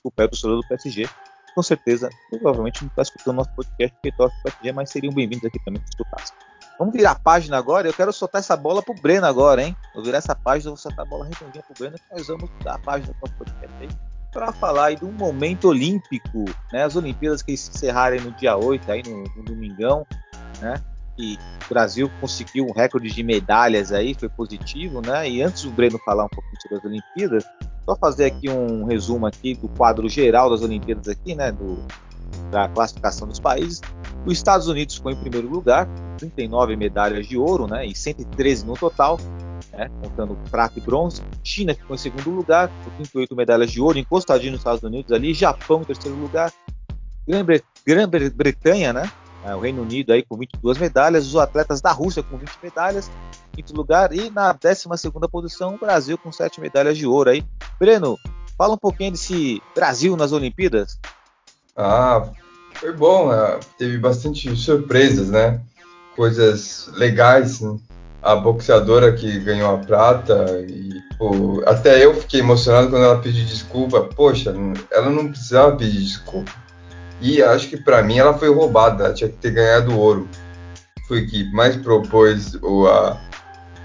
Desculpa, é o torcedor do PSG. Com certeza, provavelmente não está escutando nosso podcast porque torce o PSG, mas seriam bem-vindos aqui também se escutassem. Vamos virar a página agora. Eu quero soltar essa bola pro Breno agora, hein? Vou virar essa página, vou soltar a bola redondinha pro Breno. Nós vamos dar a página do nosso podcast aí para falar aí de um momento olímpico, né? As Olimpíadas que se encerrarem no dia 8, aí no, no domingão, né? E o Brasil conseguiu um recorde de medalhas aí, foi positivo, né? E antes do Breno falar um pouquinho sobre as Olimpíadas, só fazer aqui um resumo aqui do quadro geral das Olimpíadas aqui, né? Do, da classificação dos países. Os Estados Unidos ficou em primeiro lugar, 39 medalhas de ouro, né? E 113 no total né, contando prata e bronze. China ficou em segundo lugar, com 38 medalhas de ouro, encostadinho nos Estados Unidos ali. Japão em terceiro lugar. Grã-Bretanha, né? É, o Reino Unido aí com 22 medalhas. Os atletas da Rússia com 20 medalhas, quinto lugar. E na 12 posição, o Brasil com 7 medalhas de ouro aí. Breno, fala um pouquinho desse Brasil nas Olimpíadas. Ah, foi bom, né? teve bastante surpresas, né? Coisas legais, né? a boxeadora que ganhou a prata e pô, até eu fiquei emocionado quando ela pediu desculpa. Poxa, ela não precisava pedir desculpa. E acho que para mim ela foi roubada, tinha que ter ganhado ouro. Foi que mais propôs o, a,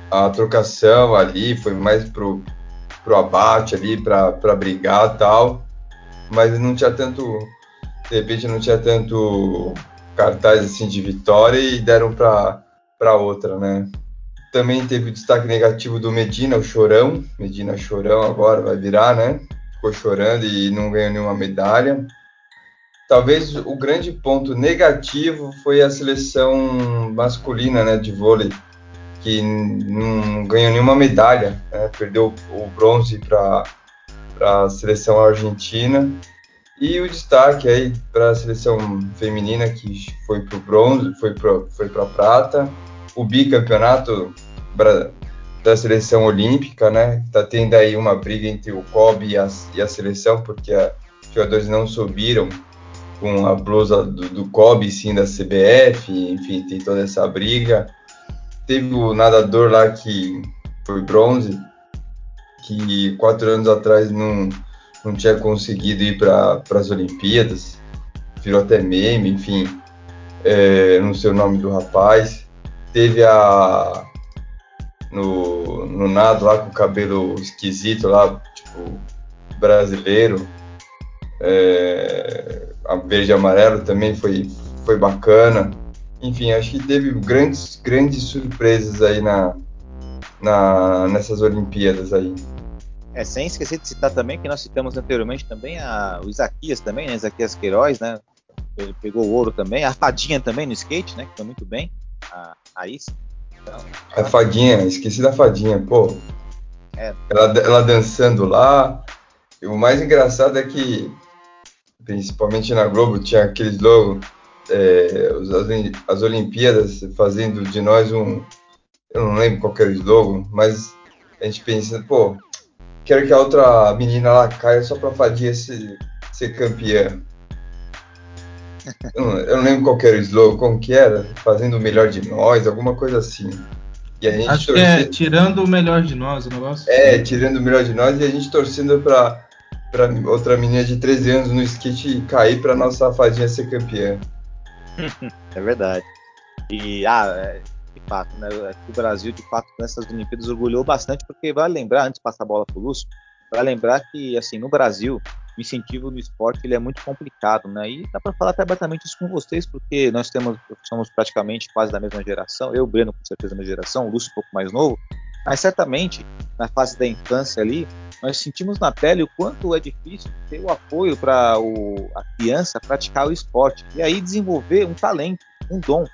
a trocação ali, foi mais pro, pro abate ali, para brigar tal. Mas não tinha tanto, de repente não tinha tanto cartaz assim de vitória e deram para outra, né? Também teve o destaque negativo do Medina, o Chorão. Medina Chorão agora vai virar, né? Ficou chorando e não ganhou nenhuma medalha. Talvez o grande ponto negativo foi a seleção masculina né, de vôlei, que não ganhou nenhuma medalha, né? perdeu o bronze para a seleção argentina. E o destaque aí para a seleção feminina que foi para o bronze, foi para foi a prata. O bicampeonato da seleção olímpica, né? Tá tendo aí uma briga entre o COB e a, e a seleção, porque os jogadores não subiram com a blusa do, do COB, sim da CBF, enfim, tem toda essa briga. Teve o nadador lá que foi bronze, que quatro anos atrás não, não tinha conseguido ir para as Olimpíadas, virou até meme, enfim, é, não sei o nome do rapaz. Teve a, no, no nado lá com o cabelo esquisito lá, tipo, brasileiro. É, a verde e amarelo também foi, foi bacana. Enfim, acho que teve grandes, grandes surpresas aí na, na, nessas Olimpíadas aí. É, sem esquecer de citar também que nós citamos anteriormente também a, o Isaquias também, né? Isaquias Queiroz, né? Ele pegou o ouro também, a Fadinha também no skate, né? Que foi muito bem. A, a Is. Então, a Fadinha, esqueci da Fadinha, pô. É. Ela, ela dançando lá. E o mais engraçado é que, principalmente na Globo, tinha aqueles logo, é, as, as Olimpíadas fazendo de nós um. Eu não lembro qual era o slogan, mas a gente pensa, pô, quero que a outra menina lá caia só pra Fadinha ser, ser campeã. Eu não, eu não lembro qual era o slogan, como que era, fazendo o melhor de nós, alguma coisa assim. E a gente Acho torcendo... que é tirando o melhor de nós, o negócio. É, tirando o melhor de nós e a gente torcendo pra, pra outra menina de 13 anos no skate cair pra nossa fadinha ser campeã. é verdade. E, ah, é, de fato, né? O Brasil, de fato, nessas Olimpíadas orgulhou bastante, porque vale lembrar, antes de passar a bola pro Lúcio, vale lembrar que, assim, no Brasil, o incentivo no esporte ele é muito complicado, né? E dá para falar até abertamente isso com vocês, porque nós temos, somos praticamente quase da mesma geração. Eu, Breno, com certeza, da mesma geração, o Lúcio, um pouco mais novo. Mas certamente, na fase da infância ali, nós sentimos na pele o quanto é difícil ter o apoio para a criança praticar o esporte e aí desenvolver um talento, um dom.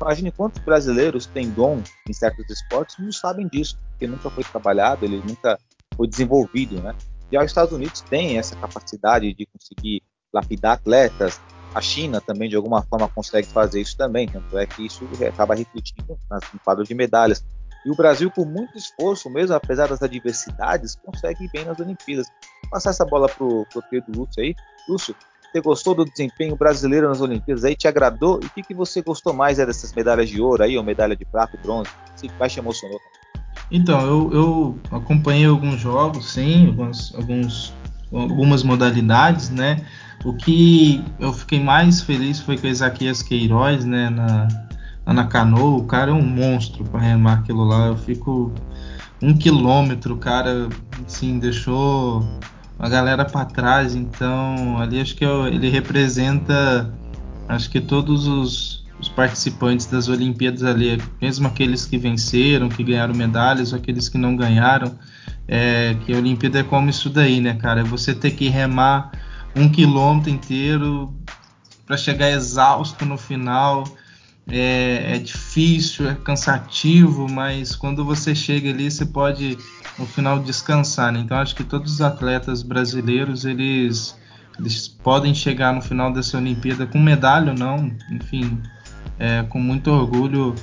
Imagine quantos brasileiros têm dom em certos esportes e não sabem disso, porque nunca foi trabalhado, ele nunca foi desenvolvido, né? E os Estados Unidos têm essa capacidade de conseguir lapidar atletas. A China também, de alguma forma, consegue fazer isso também. Tanto é que isso acaba refletindo no quadro de medalhas. E o Brasil, com muito esforço, mesmo apesar das adversidades, consegue ir bem nas Olimpíadas. Vou passar essa bola pro, pro querido Lúcio aí. Lúcio, você gostou do desempenho brasileiro nas Olimpíadas aí? Te agradou? E o que, que você gostou mais é, dessas medalhas de ouro aí, ou medalha de prata e bronze? O que mais te emocionou? Então, eu, eu acompanhei alguns jogos, sim, alguns, alguns, algumas modalidades, né? O que eu fiquei mais feliz foi com o Isaquias Queiroz, né? Na, na canoa, o cara é um monstro para remar aquilo lá. Eu fico um quilômetro, o cara, assim, deixou a galera para trás. Então, ali acho que eu, ele representa, acho que todos os os participantes das Olimpíadas ali, mesmo aqueles que venceram, que ganharam medalhas, ou aqueles que não ganharam, é, que a Olimpíada é como isso daí, né, cara? É você ter que remar um quilômetro inteiro para chegar exausto no final. É, é, difícil, é cansativo, mas quando você chega ali, você pode no final descansar. Né? Então acho que todos os atletas brasileiros eles, eles podem chegar no final dessa Olimpíada com medalha ou não, enfim, é, com muito orgulho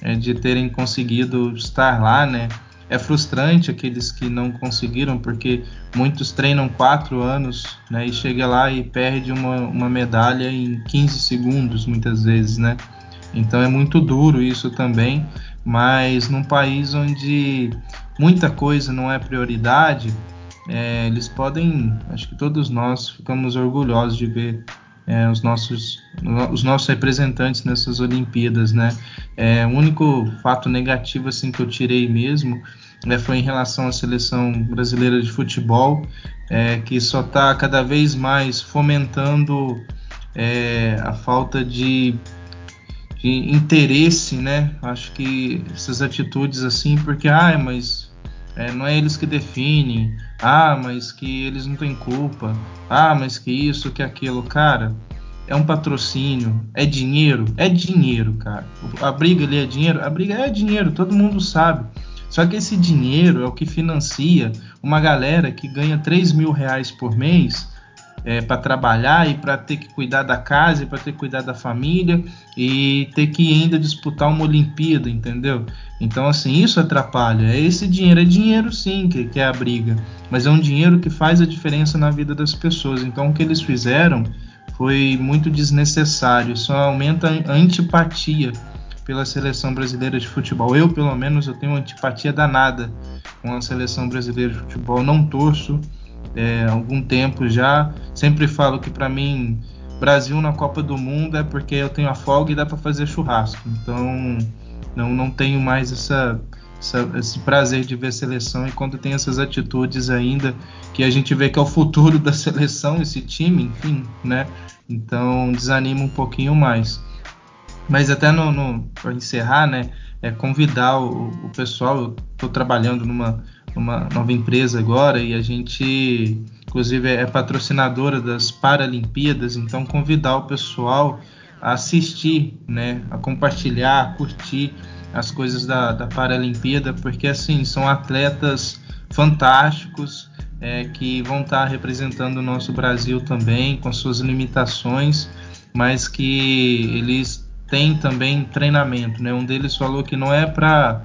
é, de terem conseguido estar lá, né? É frustrante aqueles que não conseguiram, porque muitos treinam quatro anos, né? E chega lá e perde uma, uma medalha em 15 segundos, muitas vezes, né? Então é muito duro isso também, mas num país onde muita coisa não é prioridade, é, eles podem, acho que todos nós ficamos orgulhosos de ver é, os, nossos, os nossos representantes nessas Olimpíadas, né? É, o único fato negativo assim que eu tirei mesmo né, foi em relação à seleção brasileira de futebol, é, que só está cada vez mais fomentando é, a falta de, de, interesse, né? Acho que essas atitudes assim, porque ah, mas é, não é eles que definem, ah, mas que eles não têm culpa. Ah, mas que isso, que aquilo. Cara, é um patrocínio, é dinheiro, é dinheiro, cara. A briga ali é dinheiro, a briga é dinheiro, todo mundo sabe. Só que esse dinheiro é o que financia uma galera que ganha 3 mil reais por mês é, para trabalhar e para ter que cuidar da casa para ter que cuidar da família e ter que ainda disputar uma Olimpíada, entendeu? Então, assim, isso atrapalha. Esse dinheiro é dinheiro, sim, que, que é a briga, mas é um dinheiro que faz a diferença na vida das pessoas. Então, o que eles fizeram foi muito desnecessário, só aumenta a antipatia pela seleção brasileira de futebol. Eu, pelo menos, eu tenho antipatia danada com a seleção brasileira de futebol. Não torço, é, algum tempo já. Sempre falo que para mim Brasil na Copa do Mundo é porque eu tenho a folga e dá para fazer churrasco. Então não, não tenho mais essa, essa, esse prazer de ver seleção e quando tem essas atitudes ainda que a gente vê que é o futuro da seleção esse time, enfim, né? Então desanima um pouquinho mais. Mas até no, no para encerrar, né, é convidar o, o pessoal. Eu estou trabalhando numa, numa nova empresa agora e a gente, inclusive, é patrocinadora das Paralimpíadas. Então, convidar o pessoal a assistir, né, a compartilhar, a curtir as coisas da, da Paralimpíada, porque assim são atletas fantásticos é, que vão estar representando o nosso Brasil também com suas limitações, mas que eles têm também treinamento, né? Um deles falou que não é para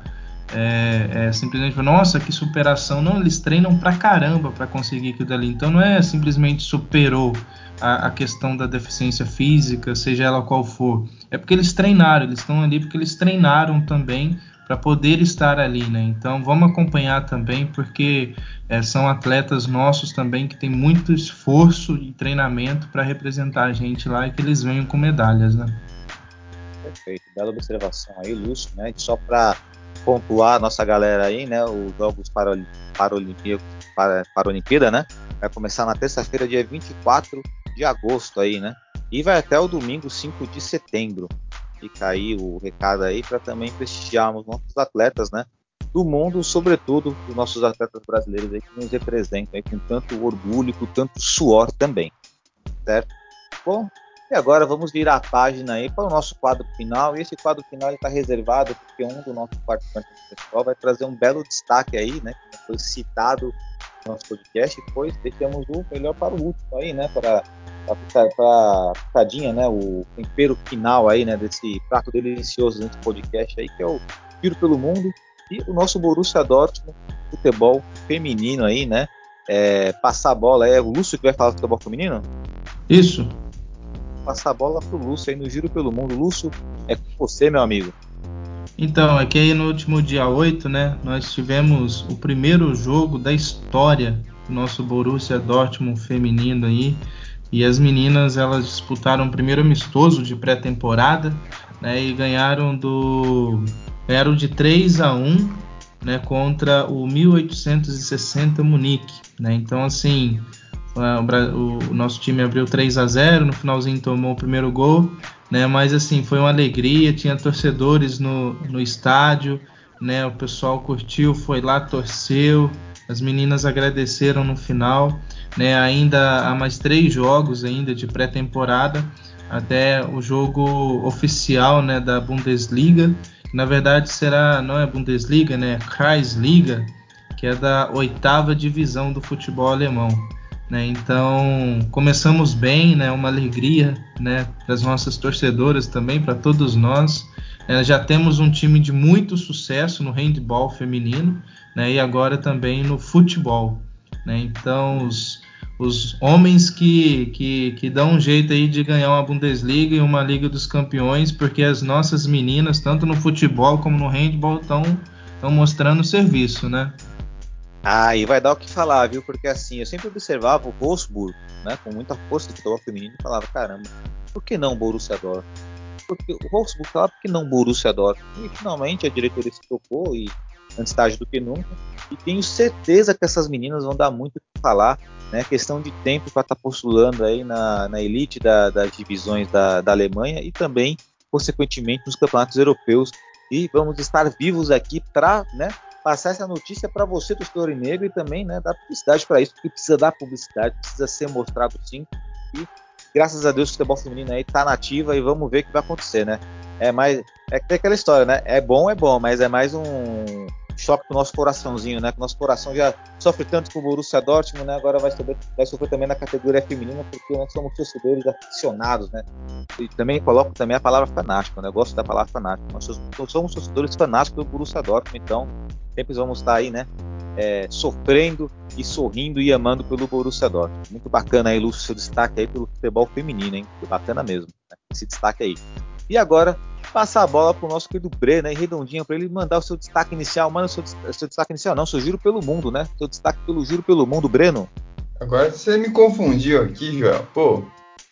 é, é, simplesmente nossa que superação, não eles treinam pra caramba para conseguir aquilo dali, então não é simplesmente superou a, a, questão da deficiência física, seja ela qual for, é porque eles treinaram, eles estão ali porque eles treinaram também para poder estar ali, né? Então vamos acompanhar também, porque é, são atletas nossos também que têm muito esforço e treinamento para representar a gente lá e que eles venham com medalhas, né? Perfeito, bela observação aí, Lúcio, né? Só para pontuar nossa galera aí, né? Os Jogos Paralimpíada, Paralimpíada, né? Vai começar na terça-feira, dia 24 de agosto aí, né? E vai até o domingo 5 de setembro. Fica aí o recado aí para também prestigiarmos nossos atletas, né? Do mundo, sobretudo os nossos atletas brasileiros aí que nos representam aí com tanto orgulho, com tanto suor também, certo? Bom, e agora vamos virar a página aí para o nosso quadro final. E esse quadro final está reservado porque um dos nossos participantes do vai trazer um belo destaque aí, né? Que foi citado no nosso podcast, pois deixamos o melhor para o último aí, né? Para a pitadinha, né? O tempero final aí, né? Desse prato delicioso desse podcast aí, que é o Tiro pelo Mundo e o nosso Borussia Dortmund futebol feminino aí, né? É, passar a bola é o Lúcio que vai falar do futebol feminino? Isso passar a bola pro Lúcio aí no Giro pelo Mundo. Lúcio, é com você, meu amigo. Então, é que aí no último dia 8, né, nós tivemos o primeiro jogo da história do nosso Borussia Dortmund feminino aí. E as meninas, elas disputaram o primeiro amistoso de pré-temporada, né, e ganharam do ganharam de 3 a 1, né, contra o 1860 Munique, né? Então, assim, o, o, nosso time abriu 3 a 0 no finalzinho tomou o primeiro gol, né? Mas assim, foi uma alegria, tinha torcedores no, no estádio, né? O pessoal curtiu, foi lá, torceu, as meninas agradeceram no final, né? Ainda há mais três jogos ainda de pré-temporada até o jogo oficial, né, da Bundesliga. Na verdade será não é Bundesliga, né? É Kreisliga, que é da oitava divisão do futebol alemão. Né? Então começamos bem, né? Uma alegria, né? Para as nossas torcedoras também, para todos nós. É, já temos um time de muito sucesso no handball feminino, né? E agora também no futebol, né? Então os, os homens que, que, que dão um jeito aí de ganhar uma Bundesliga e uma Liga dos Campeões, porque as nossas meninas, tanto no futebol como no handball, estão mostrando serviço, né? Aí vai dar o que falar, viu? Porque assim, eu sempre observava o Wolfsburg, né, com muita força de futebol feminino e falava, caramba, por que não Borussia Dortmund? Porque o Wolfsburg falava, por que não Borussia Dortmund? E finalmente a diretoria se tocou e antes tarde do que nunca. E tenho certeza que essas meninas vão dar muito o que falar, né? Questão de tempo para estar tá postulando aí na, na elite da, das divisões da, da Alemanha e também, consequentemente, nos campeonatos europeus. E vamos estar vivos aqui para, né, passar essa notícia para você, torcedor negro, e também né, dar publicidade para isso, porque precisa dar publicidade, precisa ser mostrado sim. E graças a Deus o futebol feminino aí tá nativa e vamos ver o que vai acontecer, né? É mais. É aquela história, né? É bom, é bom, mas é mais um, choque pro nosso coraçãozinho, né? Que o nosso coração já sofre tanto com o Borussia Dortmund, né? Agora vai sofrer, vai sofrer também na categoria feminina, porque nós somos torcedores aficionados, né? E também coloco também a palavra fanático, né? Eu gosto da palavra fanático. Nós somos torcedores fanáticos do Borussia Dortmund, então sempre vamos estar aí, né? É, sofrendo e sorrindo e amando pelo Borussia Dortmund. Muito bacana aí, Lúcio, seu destaque aí pelo futebol feminino, hein? Bacana mesmo, né? esse destaque aí. E agora, passar a bola para o nosso querido Bre, né, redondinho, para ele mandar o seu destaque inicial. Manda o seu, seu, destaque inicial, não, seu giro pelo mundo, né? Seu destaque pelo giro pelo mundo, Breno. Agora você me confundiu aqui, Joel. Pô.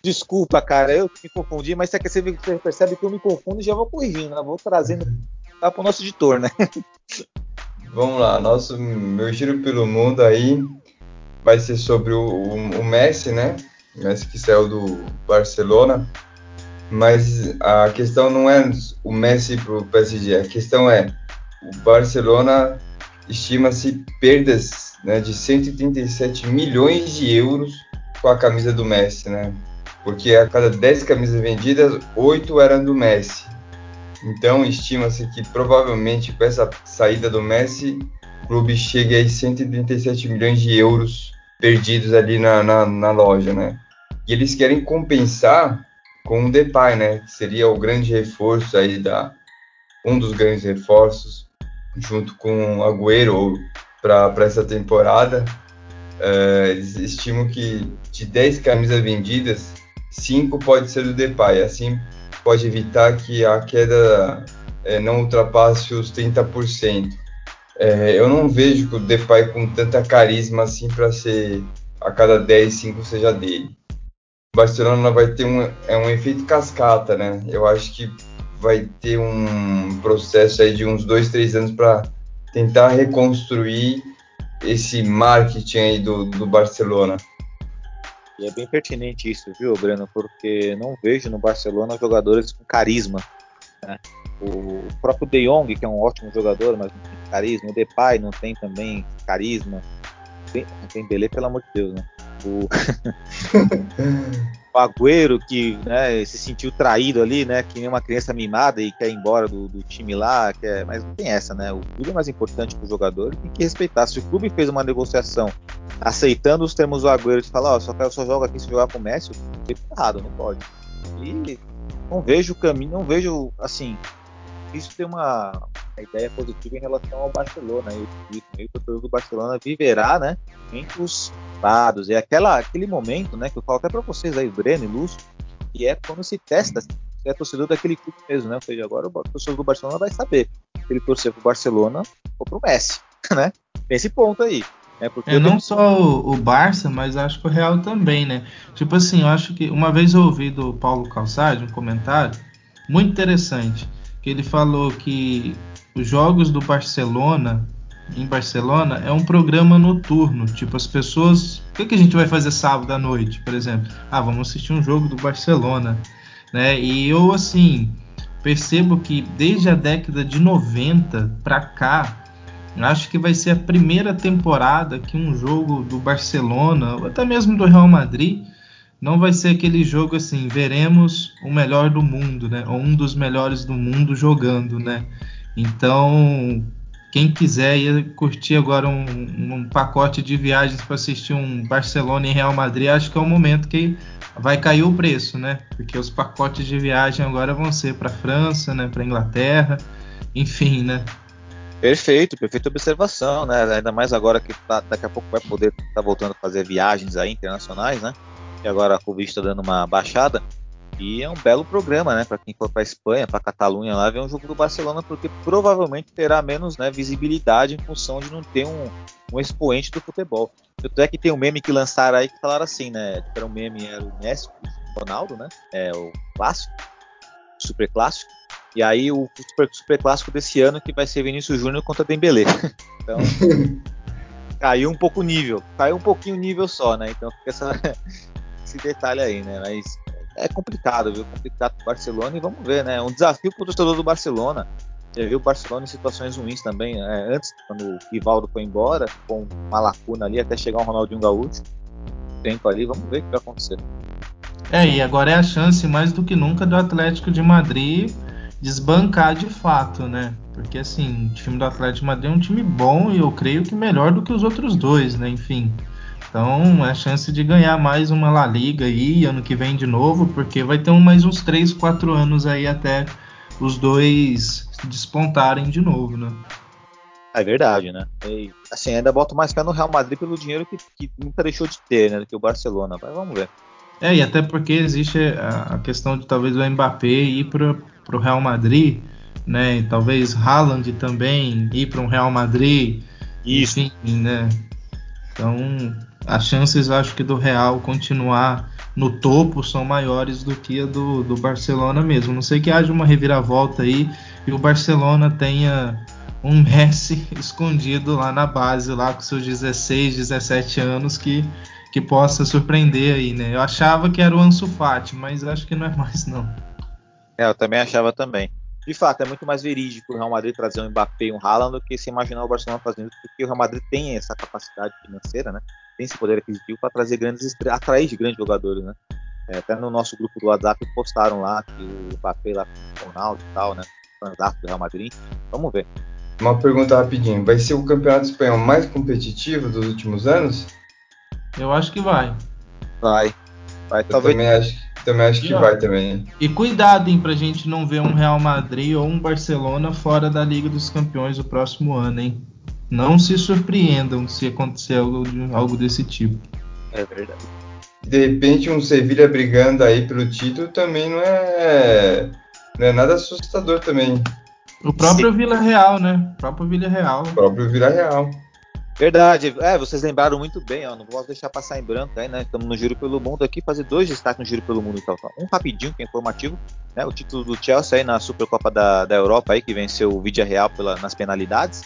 Desculpa, cara, eu me confundi, mas você, você percebe que eu me confundo e já vou corrigindo, né? Vou trazendo para o nosso editor, né? Vamos lá, nosso, meu giro pelo mundo aí vai ser sobre o, o, o Messi, né? O Messi que saiu do Barcelona mas a questão não é o Messi para o PSG, a questão é o Barcelona estima-se perdas né, de 137 milhões de euros com a camisa do Messi, né? Porque a cada 10 camisas vendidas, 8 eram do Messi. Então estima-se que provavelmente com essa saída do Messi, o clube chegue a 137 milhões de euros perdidos ali na, na, na loja, né? E eles querem compensar com o Depay, né? Que seria o grande reforço aí da um dos grandes reforços junto com o Agüero para essa temporada. Uh, eles estimam que de 10 camisas vendidas, 5 pode ser do Depay. Assim pode evitar que a queda é, não ultrapasse os 30%. É, eu não vejo o Depay com tanta carisma assim para ser a cada 10, 5 seja dele. Barcelona vai ter um, é um efeito cascata, né? Eu acho que vai ter um processo aí de uns 2, 3 anos para tentar reconstruir esse marketing aí do, do Barcelona. E é bem pertinente isso, viu, Breno? Porque não vejo no Barcelona jogadores com carisma. Né? O próprio De Jong, que é um ótimo jogador, mas não tem carisma. O Depay não tem também carisma. Tem, tem Belê, pelo amor de Deus, né? O, o Agüero, que né, se sentiu traído ali, né? Que nem uma criança mimada e quer ir embora do, do time lá. Quer... Mas não tem essa, né? O clube é mais importante que o jogador tem que respeitar. Se o clube fez uma negociação aceitando os termos do Agüero de falar, ó, só quero só jogo aqui se jogar com o Messi, tá errado, não pode. E não vejo o caminho, não vejo assim. Isso tem uma, uma ideia positiva em relação ao Barcelona. Que o torcedor do Barcelona viverá, né, entre os lados. E aquela, aquele momento, né, que eu falo até para vocês aí, Breno e Lúcio, que é quando se testa se é torcedor daquele clube mesmo, né? Ou seja, agora o torcedor do Barcelona vai saber se ele torcer pro Barcelona ou pro Messi, né? Tem esse ponto aí. É, porque é não só o, o, Barça, mas acho que o Real também, né? Tipo assim, eu acho que uma vez eu ouvi do Paulo Calçade um comentário muito interessante, que ele falou que os jogos do Barcelona em Barcelona é um programa noturno, tipo as pessoas, o que, que a gente vai fazer sábado à noite, por exemplo? Ah, vamos assistir um jogo do Barcelona, né? E eu assim percebo que desde a década de 90 para cá Acho que vai ser a primeira temporada que um jogo do Barcelona, ou até mesmo do Real Madrid, não vai ser aquele jogo assim, veremos o melhor do mundo, né? Ou um dos melhores do mundo jogando, né? Então, quem quiser ir curtir agora um, um pacote de viagens para assistir um Barcelona e Real Madrid, acho que é o momento que vai cair o preço, né? Porque os pacotes de viagem agora vão ser para França, né? Para Inglaterra, enfim, né? Perfeito, perfeita observação, né? Ainda mais agora que tá, daqui a pouco vai poder estar tá voltando a fazer viagens aí internacionais, né? E agora a Covid está dando uma baixada. E é um belo programa, né? Para quem for para Espanha, para Catalunha lá, ver um jogo do Barcelona, porque provavelmente terá menos né, visibilidade em função de não ter um, um expoente do futebol. Tanto é que tem um meme que lançaram aí que falaram assim, né? Que era um meme, era o Messi, o Ronaldo, né? É o clássico, super clássico. E aí o super, super clássico desse ano que vai ser Vinícius Júnior contra Dembélé. Então caiu um pouco o nível, caiu um pouquinho o nível só, né? Então fica essa, esse detalhe aí, né? Mas é complicado, viu? Complicado pro Barcelona e vamos ver, né? Um desafio pro torcedor do Barcelona. Já viu o Barcelona em situações ruins também, né? antes, quando o Rivaldo foi embora, com uma lacuna ali até chegar um Ronaldinho Gaúcho. Tempo ali, vamos ver o que vai acontecer. É, e agora é a chance mais do que nunca do Atlético de Madrid desbancar de fato, né? Porque assim, o time do Atlético de Madrid é um time bom e eu creio que melhor do que os outros dois, né? Enfim. Então é a chance de ganhar mais uma La Liga aí ano que vem de novo, porque vai ter um, mais uns 3, 4 anos aí até os dois despontarem de novo, né? É verdade, né? E, assim, ainda boto mais pé no Real Madrid pelo dinheiro que, que nunca deixou de ter, né? Do que o Barcelona. Mas vamos ver. É, e até porque existe a, questão de talvez o Mbappé ir para o Real Madrid, né? E talvez Haaland também ir para um Real Madrid. Isso. Enfim, né? Então, as chances, acho que do Real continuar no topo são maiores do que a do, do Barcelona mesmo. Não sei que haja uma reviravolta aí e o Barcelona tenha um Messi escondido lá na base, lá com seus 16, 17 anos, que que possa surpreender aí, né? Eu achava que era o Ansu Fati, mas acho que não é mais não. É, eu também achava também. De fato, é muito mais verídico o Real Madrid trazer um Mbappé e um Haaland do que se imaginar o Barcelona fazendo isso, porque o Real Madrid tem essa capacidade financeira, né? Tem esse poder aquisitivo para trazer grandes atrair de grandes jogadores, né? É, até no nosso grupo do WhatsApp postaram lá que o Mbappé lá com o Ronaldo e tal, né? Fantástico do Real Madrid. Vamos ver. Uma pergunta rapidinho. Vai ser o campeonato espanhol mais competitivo dos últimos anos? Eu acho que vai. Vai. Vai, Eu talvez. também acho, também acho que Não. vai também. E cuidado, hein, pra gente não ver um Real Madrid ou um Barcelona fora da Liga dos Campeões o próximo ano, hein? Não se surpreendam se acontecer algo, de- algo desse tipo. É verdade. De repente, um Sevilha brigando aí pelo título também não é, não é nada assustador também. O próprio Vila Real, né? O próprio Vila Real. O próprio Vila Real. Verdade. É, vocês lembraram muito bem, ó. Não posso deixar passar em branco aí, né? Estamos no Giro pelo Mundo aqui, fazer dois destaques no Giro pelo Mundo então. Um rapidinho, que é informativo, né? O título do Chelsea aí na Supercopa da, da Europa aí, que venceu o Vidia Real pela, nas penalidades.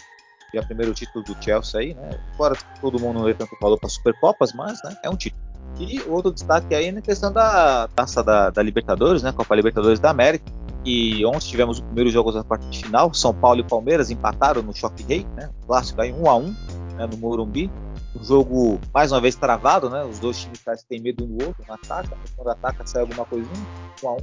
E é o primeiro título do Chelsea aí, né? Fora todo mundo vê tanto valor para Supercopas, mas né, é um título. E outro destaque aí na questão da taça da, da Libertadores, né? Copa Libertadores da América. E ontem tivemos os primeiros jogos da parte final. São Paulo e Palmeiras empataram no Choque Rei, né? Clássico aí 1 a 1 né, no Morumbi. Um jogo mais uma vez travado, né? Os dois times parecem têm medo um do outro, não ataca, quando ataca sai alguma coisinha, 1 a 1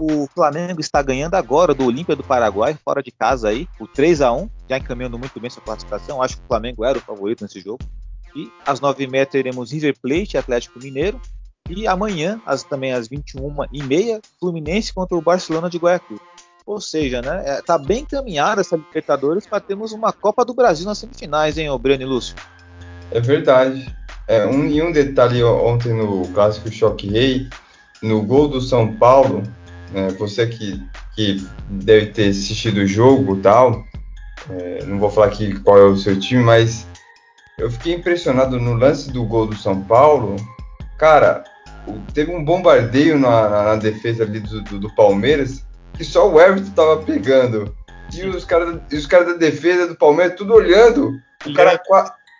O Flamengo está ganhando agora do Olímpia do Paraguai, fora de casa aí, por 3 a 1 já encaminhando muito bem sua classificação. Acho que o Flamengo era o favorito nesse jogo. E às 9h30 teremos River Plate Atlético Mineiro. E amanhã, às, também às 21h30, Fluminense contra o Barcelona de Guayaquil. Ou seja, né, é, tá bem encaminhada essa Libertadores para termos uma Copa do Brasil nas semifinais, hein, Breno e Lúcio? É verdade. É, um, e um detalhe ontem no clássico Choque Rei, no gol do São Paulo, né, você que, que deve ter assistido o jogo tal, é, não vou falar aqui qual é o seu time, mas eu fiquei impressionado no lance do gol do São Paulo. Cara, teve um bombardeio na, na- na defesa ali do, do- do Palmeiras que só o Everton tava pegando. E os caras os cara da defesa do Palmeiras tudo olhando. O cara,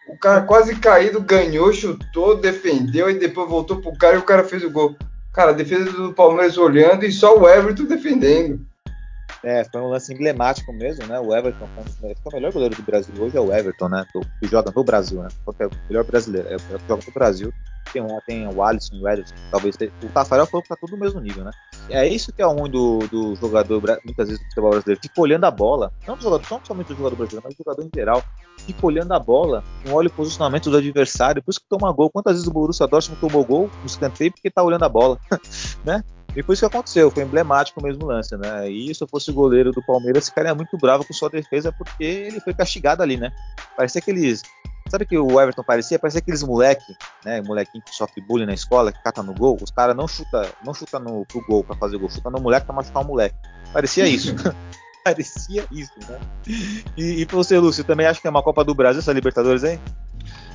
o cara quase caído, ganhou, chutou, defendeu e depois voltou pro cara e o cara fez o gol. Cara, a defesa do Palmeiras olhando e só o Everton defendendo. É, foi um lance emblemático mesmo, né? O Everton, foi o melhor goleiro do Brasil hoje é o Everton, né? que joga no Brasil, né? O melhor brasileiro, é o que joga no Brasil. Tem, tem o Alisson e o Ederson, talvez o Tafarel que tá tudo no mesmo nível, né? É isso que é ruim do, do jogador, muitas vezes do futebol brasileiro, fica olhando a bola, não do jogador, não somente do jogador brasileiro, mas do jogador em geral, fica olhando a bola, não olha o posicionamento do adversário, por isso que toma gol. Quantas vezes o Borussia Dortmund tomou gol no escanteio porque tá olhando a bola, né? E foi isso que aconteceu, foi emblemático mesmo o lance, né? E se eu fosse o goleiro do Palmeiras, ficaria muito bravo com sua defesa porque ele foi castigado ali, né? Parecia aqueles. Sabe que o Everton parecia? Parecia aqueles moleque, né? Molequinho que sofre bullying na escola, que cata no gol. Os caras não chuta, não chuta no, pro gol pra fazer gol, chuta no moleque pra machucar o moleque. Parecia isso. Parecia isso, né? E, e pra você, Lúcio, também acha que é uma Copa do Brasil essa Libertadores, hein?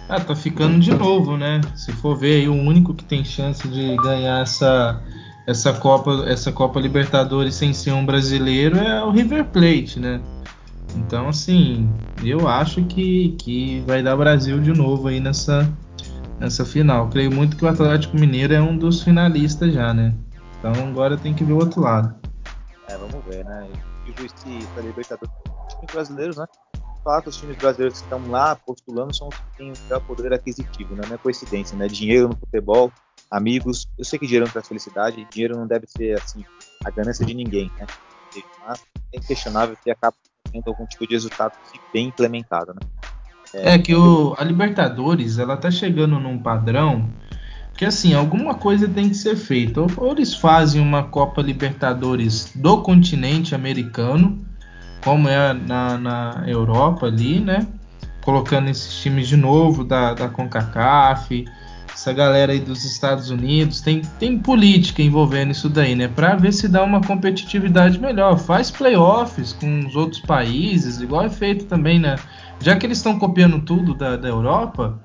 Ah, tá ficando de novo, né? Se for ver aí, o único que tem chance de ganhar essa, essa, Copa, essa Copa Libertadores sem ser um brasileiro é o River Plate, né? Então, assim, eu acho que, que vai dar Brasil de novo aí nessa, nessa final. Creio muito que o Atlético Mineiro é um dos finalistas já, né? Então agora tem que ver o outro lado. É, vamos ver, né? Digo esse para Libertadores, os times brasileiros, né? Que os times brasileiros que estão lá postulando são os que têm o poder aquisitivo, né? Não é coincidência, né? Dinheiro no futebol, amigos. Eu sei que dinheiro traz felicidade, dinheiro não deve ser, assim, a ganância de ninguém, né? Mas é inquestionável que acaba tendo algum tipo de resultado bem implementado, né? É que o, a Libertadores ela tá chegando num padrão que assim alguma coisa tem que ser feita. Ou, ou eles fazem uma Copa Libertadores do continente americano, como é na, na Europa ali, né? Colocando esses times de novo da, da CONCACAF, essa galera aí dos Estados Unidos, tem, tem política envolvendo isso daí, né? Para ver se dá uma competitividade melhor. Faz playoffs com os outros países, igual é feito também, né? Já que eles estão copiando tudo da, da Europa,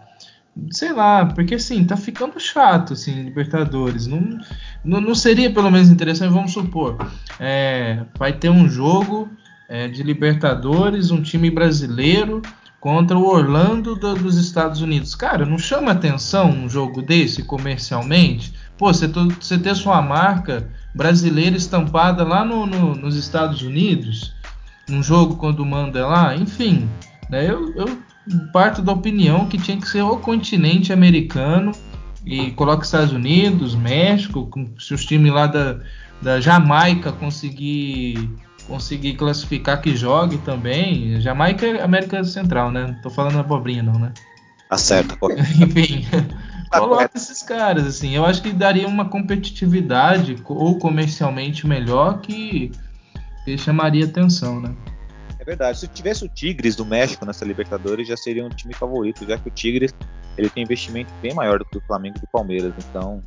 sei lá, porque assim, tá ficando chato, assim, Libertadores. Não, não, não seria pelo menos interessante, vamos supor, é, vai ter um jogo é, de Libertadores, um time brasileiro contra o Orlando do, dos Estados Unidos. Cara, não chama atenção um jogo desse comercialmente? Pô, você, ter sua marca brasileira estampada lá no, no, nos Estados Unidos, num jogo quando manda lá, enfim, né, eu, eu parto da opinião que tinha que ser o continente americano e coloca Estados Unidos, México, se os times lá da, da Jamaica conseguir conseguir classificar que jogue também. Jamaica é América Central, né? Não tô falando abobrinha não, né? Acerta, Enfim, tá coloca esses caras, assim. Eu acho que daria uma competitividade ou comercialmente melhor que, que chamaria atenção, né? É verdade. Se tivesse o Tigres do México nessa Libertadores, já seria um time favorito, já que o Tigres ele tem investimento bem maior do que o Flamengo e o Palmeiras. Então,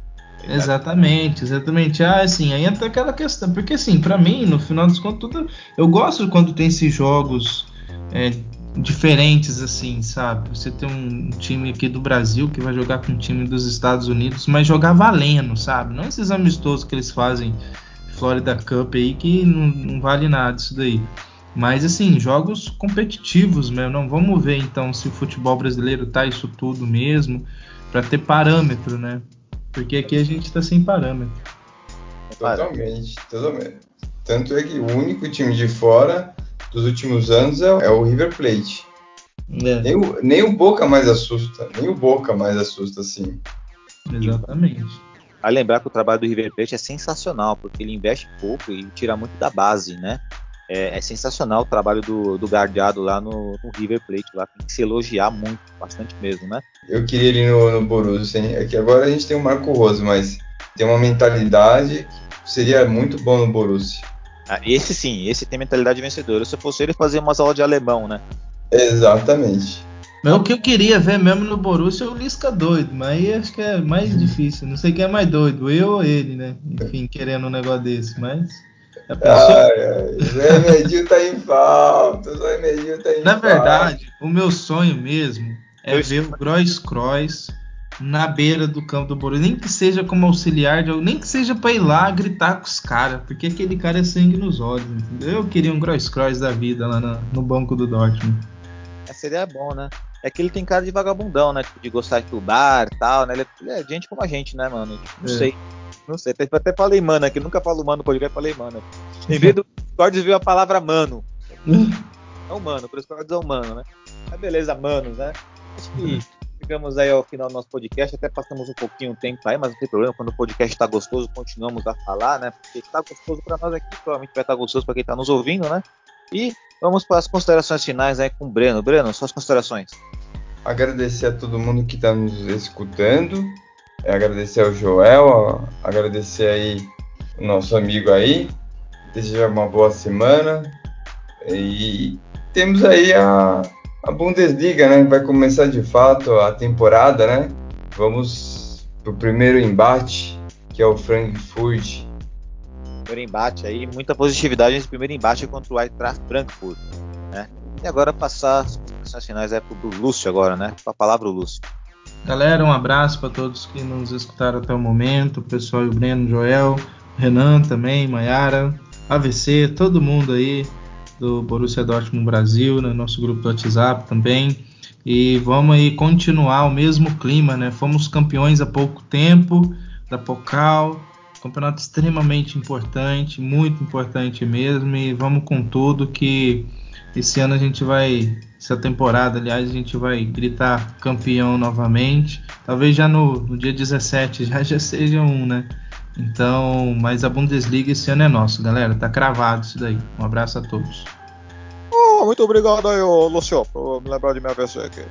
Exatamente, exatamente. Ah, assim, aí entra aquela questão. Porque, assim, para mim, no final dos contos, tudo, eu gosto quando tem esses jogos é, diferentes, assim, sabe? Você tem um time aqui do Brasil que vai jogar com um time dos Estados Unidos, mas jogar valendo, sabe? Não esses amistosos que eles fazem, Florida Cup aí, que não, não vale nada isso daí. Mas, assim, jogos competitivos mesmo. Não, vamos ver então se o futebol brasileiro tá isso tudo mesmo, para ter parâmetro, né? Porque aqui a gente está sem parâmetro. Totalmente, totalmente. Tanto é que o único time de fora dos últimos anos é, é o River Plate. É. Nem, o, nem o Boca mais assusta, nem o Boca mais assusta assim. Exatamente. A lembrar que o trabalho do River Plate é sensacional, porque ele investe pouco e tira muito da base, né? É, é sensacional o trabalho do, do Guardiado lá no, no, River Plate, lá tem que se elogiar muito, bastante mesmo, né? Eu queria ele no, no Borussia, hein? é que agora a gente tem o Marco Rose, mas tem uma mentalidade que seria muito bom no Borussia. Ah, esse sim, esse tem mentalidade vencedora. Se eu fosse ele, fazia umas aulas de alemão, né? Exatamente. Mas o que eu queria ver mesmo no Borussia é o Lisca doido, mas aí acho que é mais difícil. Não sei quem é mais doido, eu ou ele, né? Enfim, querendo um negócio desse, mas. Ai, ai, Zé Medinho tá em falta, Zé Medinho tá em Na verdade, o meu sonho mesmo é Eu ver o Gross Cross na beira do campo do Borussia, nem que seja como auxiliar, de, nem que seja para ir lá gritar com os caras, porque aquele cara é sangue nos olhos, entendeu? Eu queria um Gross Cross da vida lá no, no banco do Dortmund. É, seria bom, né? É que ele tem cara de vagabundão, né? Tipo, de gostar de bar e tal, né? Ele é gente como a gente, né, mano? Não é. sei. Não sei, até falei mano aqui, nunca falo mano no podcast, falei mano. Em vez do Cordes viu a palavra mano. É humano, por isso que é humano, né? Mas beleza, manos, né? Acho que chegamos aí ao final do nosso podcast, até passamos um pouquinho o tempo aí, mas não tem problema, quando o podcast está gostoso, continuamos a falar, né? Porque está gostoso para nós aqui, provavelmente vai estar tá gostoso para quem está nos ouvindo, né? E vamos para as considerações finais aí com o Breno. Breno, suas considerações. Agradecer a todo mundo que está nos escutando agradecer ao Joel, agradecer aí o nosso amigo aí, desejar uma boa semana e temos aí a, a Bundesliga, né? Vai começar de fato a temporada, né? Vamos pro primeiro embate, que é o Frankfurt. Primeiro embate aí, muita positividade nesse primeiro embate contra o Eintracht Frankfurt, né? E agora passar as finais é pro Lúcio agora, né? A palavra o Lúcio. Galera, um abraço para todos que nos escutaram até o momento, o pessoal, o Breno, o Joel, o Renan também, Maiara, AVC, todo mundo aí do Borussia Dortmund Brasil, no né, nosso grupo do WhatsApp também. E vamos aí continuar o mesmo clima, né? Fomos campeões há pouco tempo da Pocal, campeonato extremamente importante, muito importante mesmo, e vamos com tudo que esse ano a gente vai essa temporada, aliás, a gente vai gritar campeão novamente. Talvez já no, no dia 17 já, já seja um, né? Então, mas a Bundesliga esse ano é nosso, galera. Tá cravado isso daí. Um abraço a todos. Oh, muito obrigado aí, Lucio, por me lembrar de minha pessoa aqui.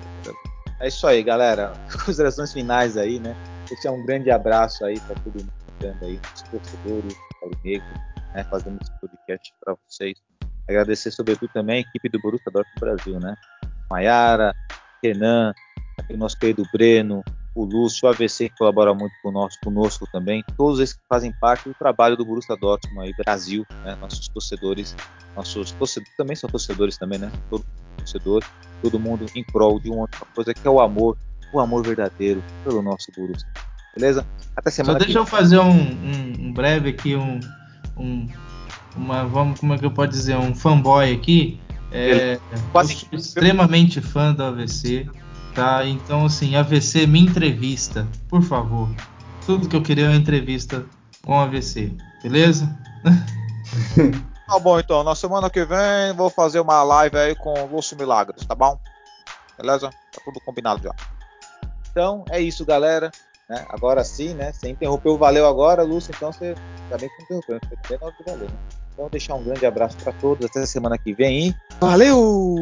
É isso aí, galera. Considerações finais aí, né? Deixar um grande abraço aí para todo mundo que aí, os torcedores, Paulo Negro, né? Fazendo esse podcast para vocês. Agradecer sobretudo também a equipe do Borussia Dortmund Brasil, né? Maiara, Renan, o nosso querido Breno, o Lúcio, o AVC que colabora muito conosco, conosco também, todos esses que fazem parte do trabalho do Borussia Dortmund aí, Brasil, né? nossos torcedores, nossos torcedores também são torcedores também, né? Todo torcedor, todo mundo em prol de uma outra coisa que é o amor, o amor verdadeiro pelo nosso Borussia. Beleza? Até semana Só deixa que... eu fazer um, um, um breve aqui, um, um uma, vamos, como é que eu posso dizer, um fanboy aqui. É, extremamente fã do AVC, tá? Então, assim, AVC me entrevista, por favor. Tudo que eu queria é uma entrevista com AVC, beleza? Tá bom, então. Na semana que vem vou fazer uma live aí com o Lúcio Milagres, tá bom? Beleza? Tá tudo combinado já. Então é isso, galera. Né? Agora sim, né? Você interrompeu, valeu agora, Lúcio. Então você também tá interrompeu. Foi bem na hora de valer, né? Então deixar um grande abraço para todos. Até semana que vem. Valeu!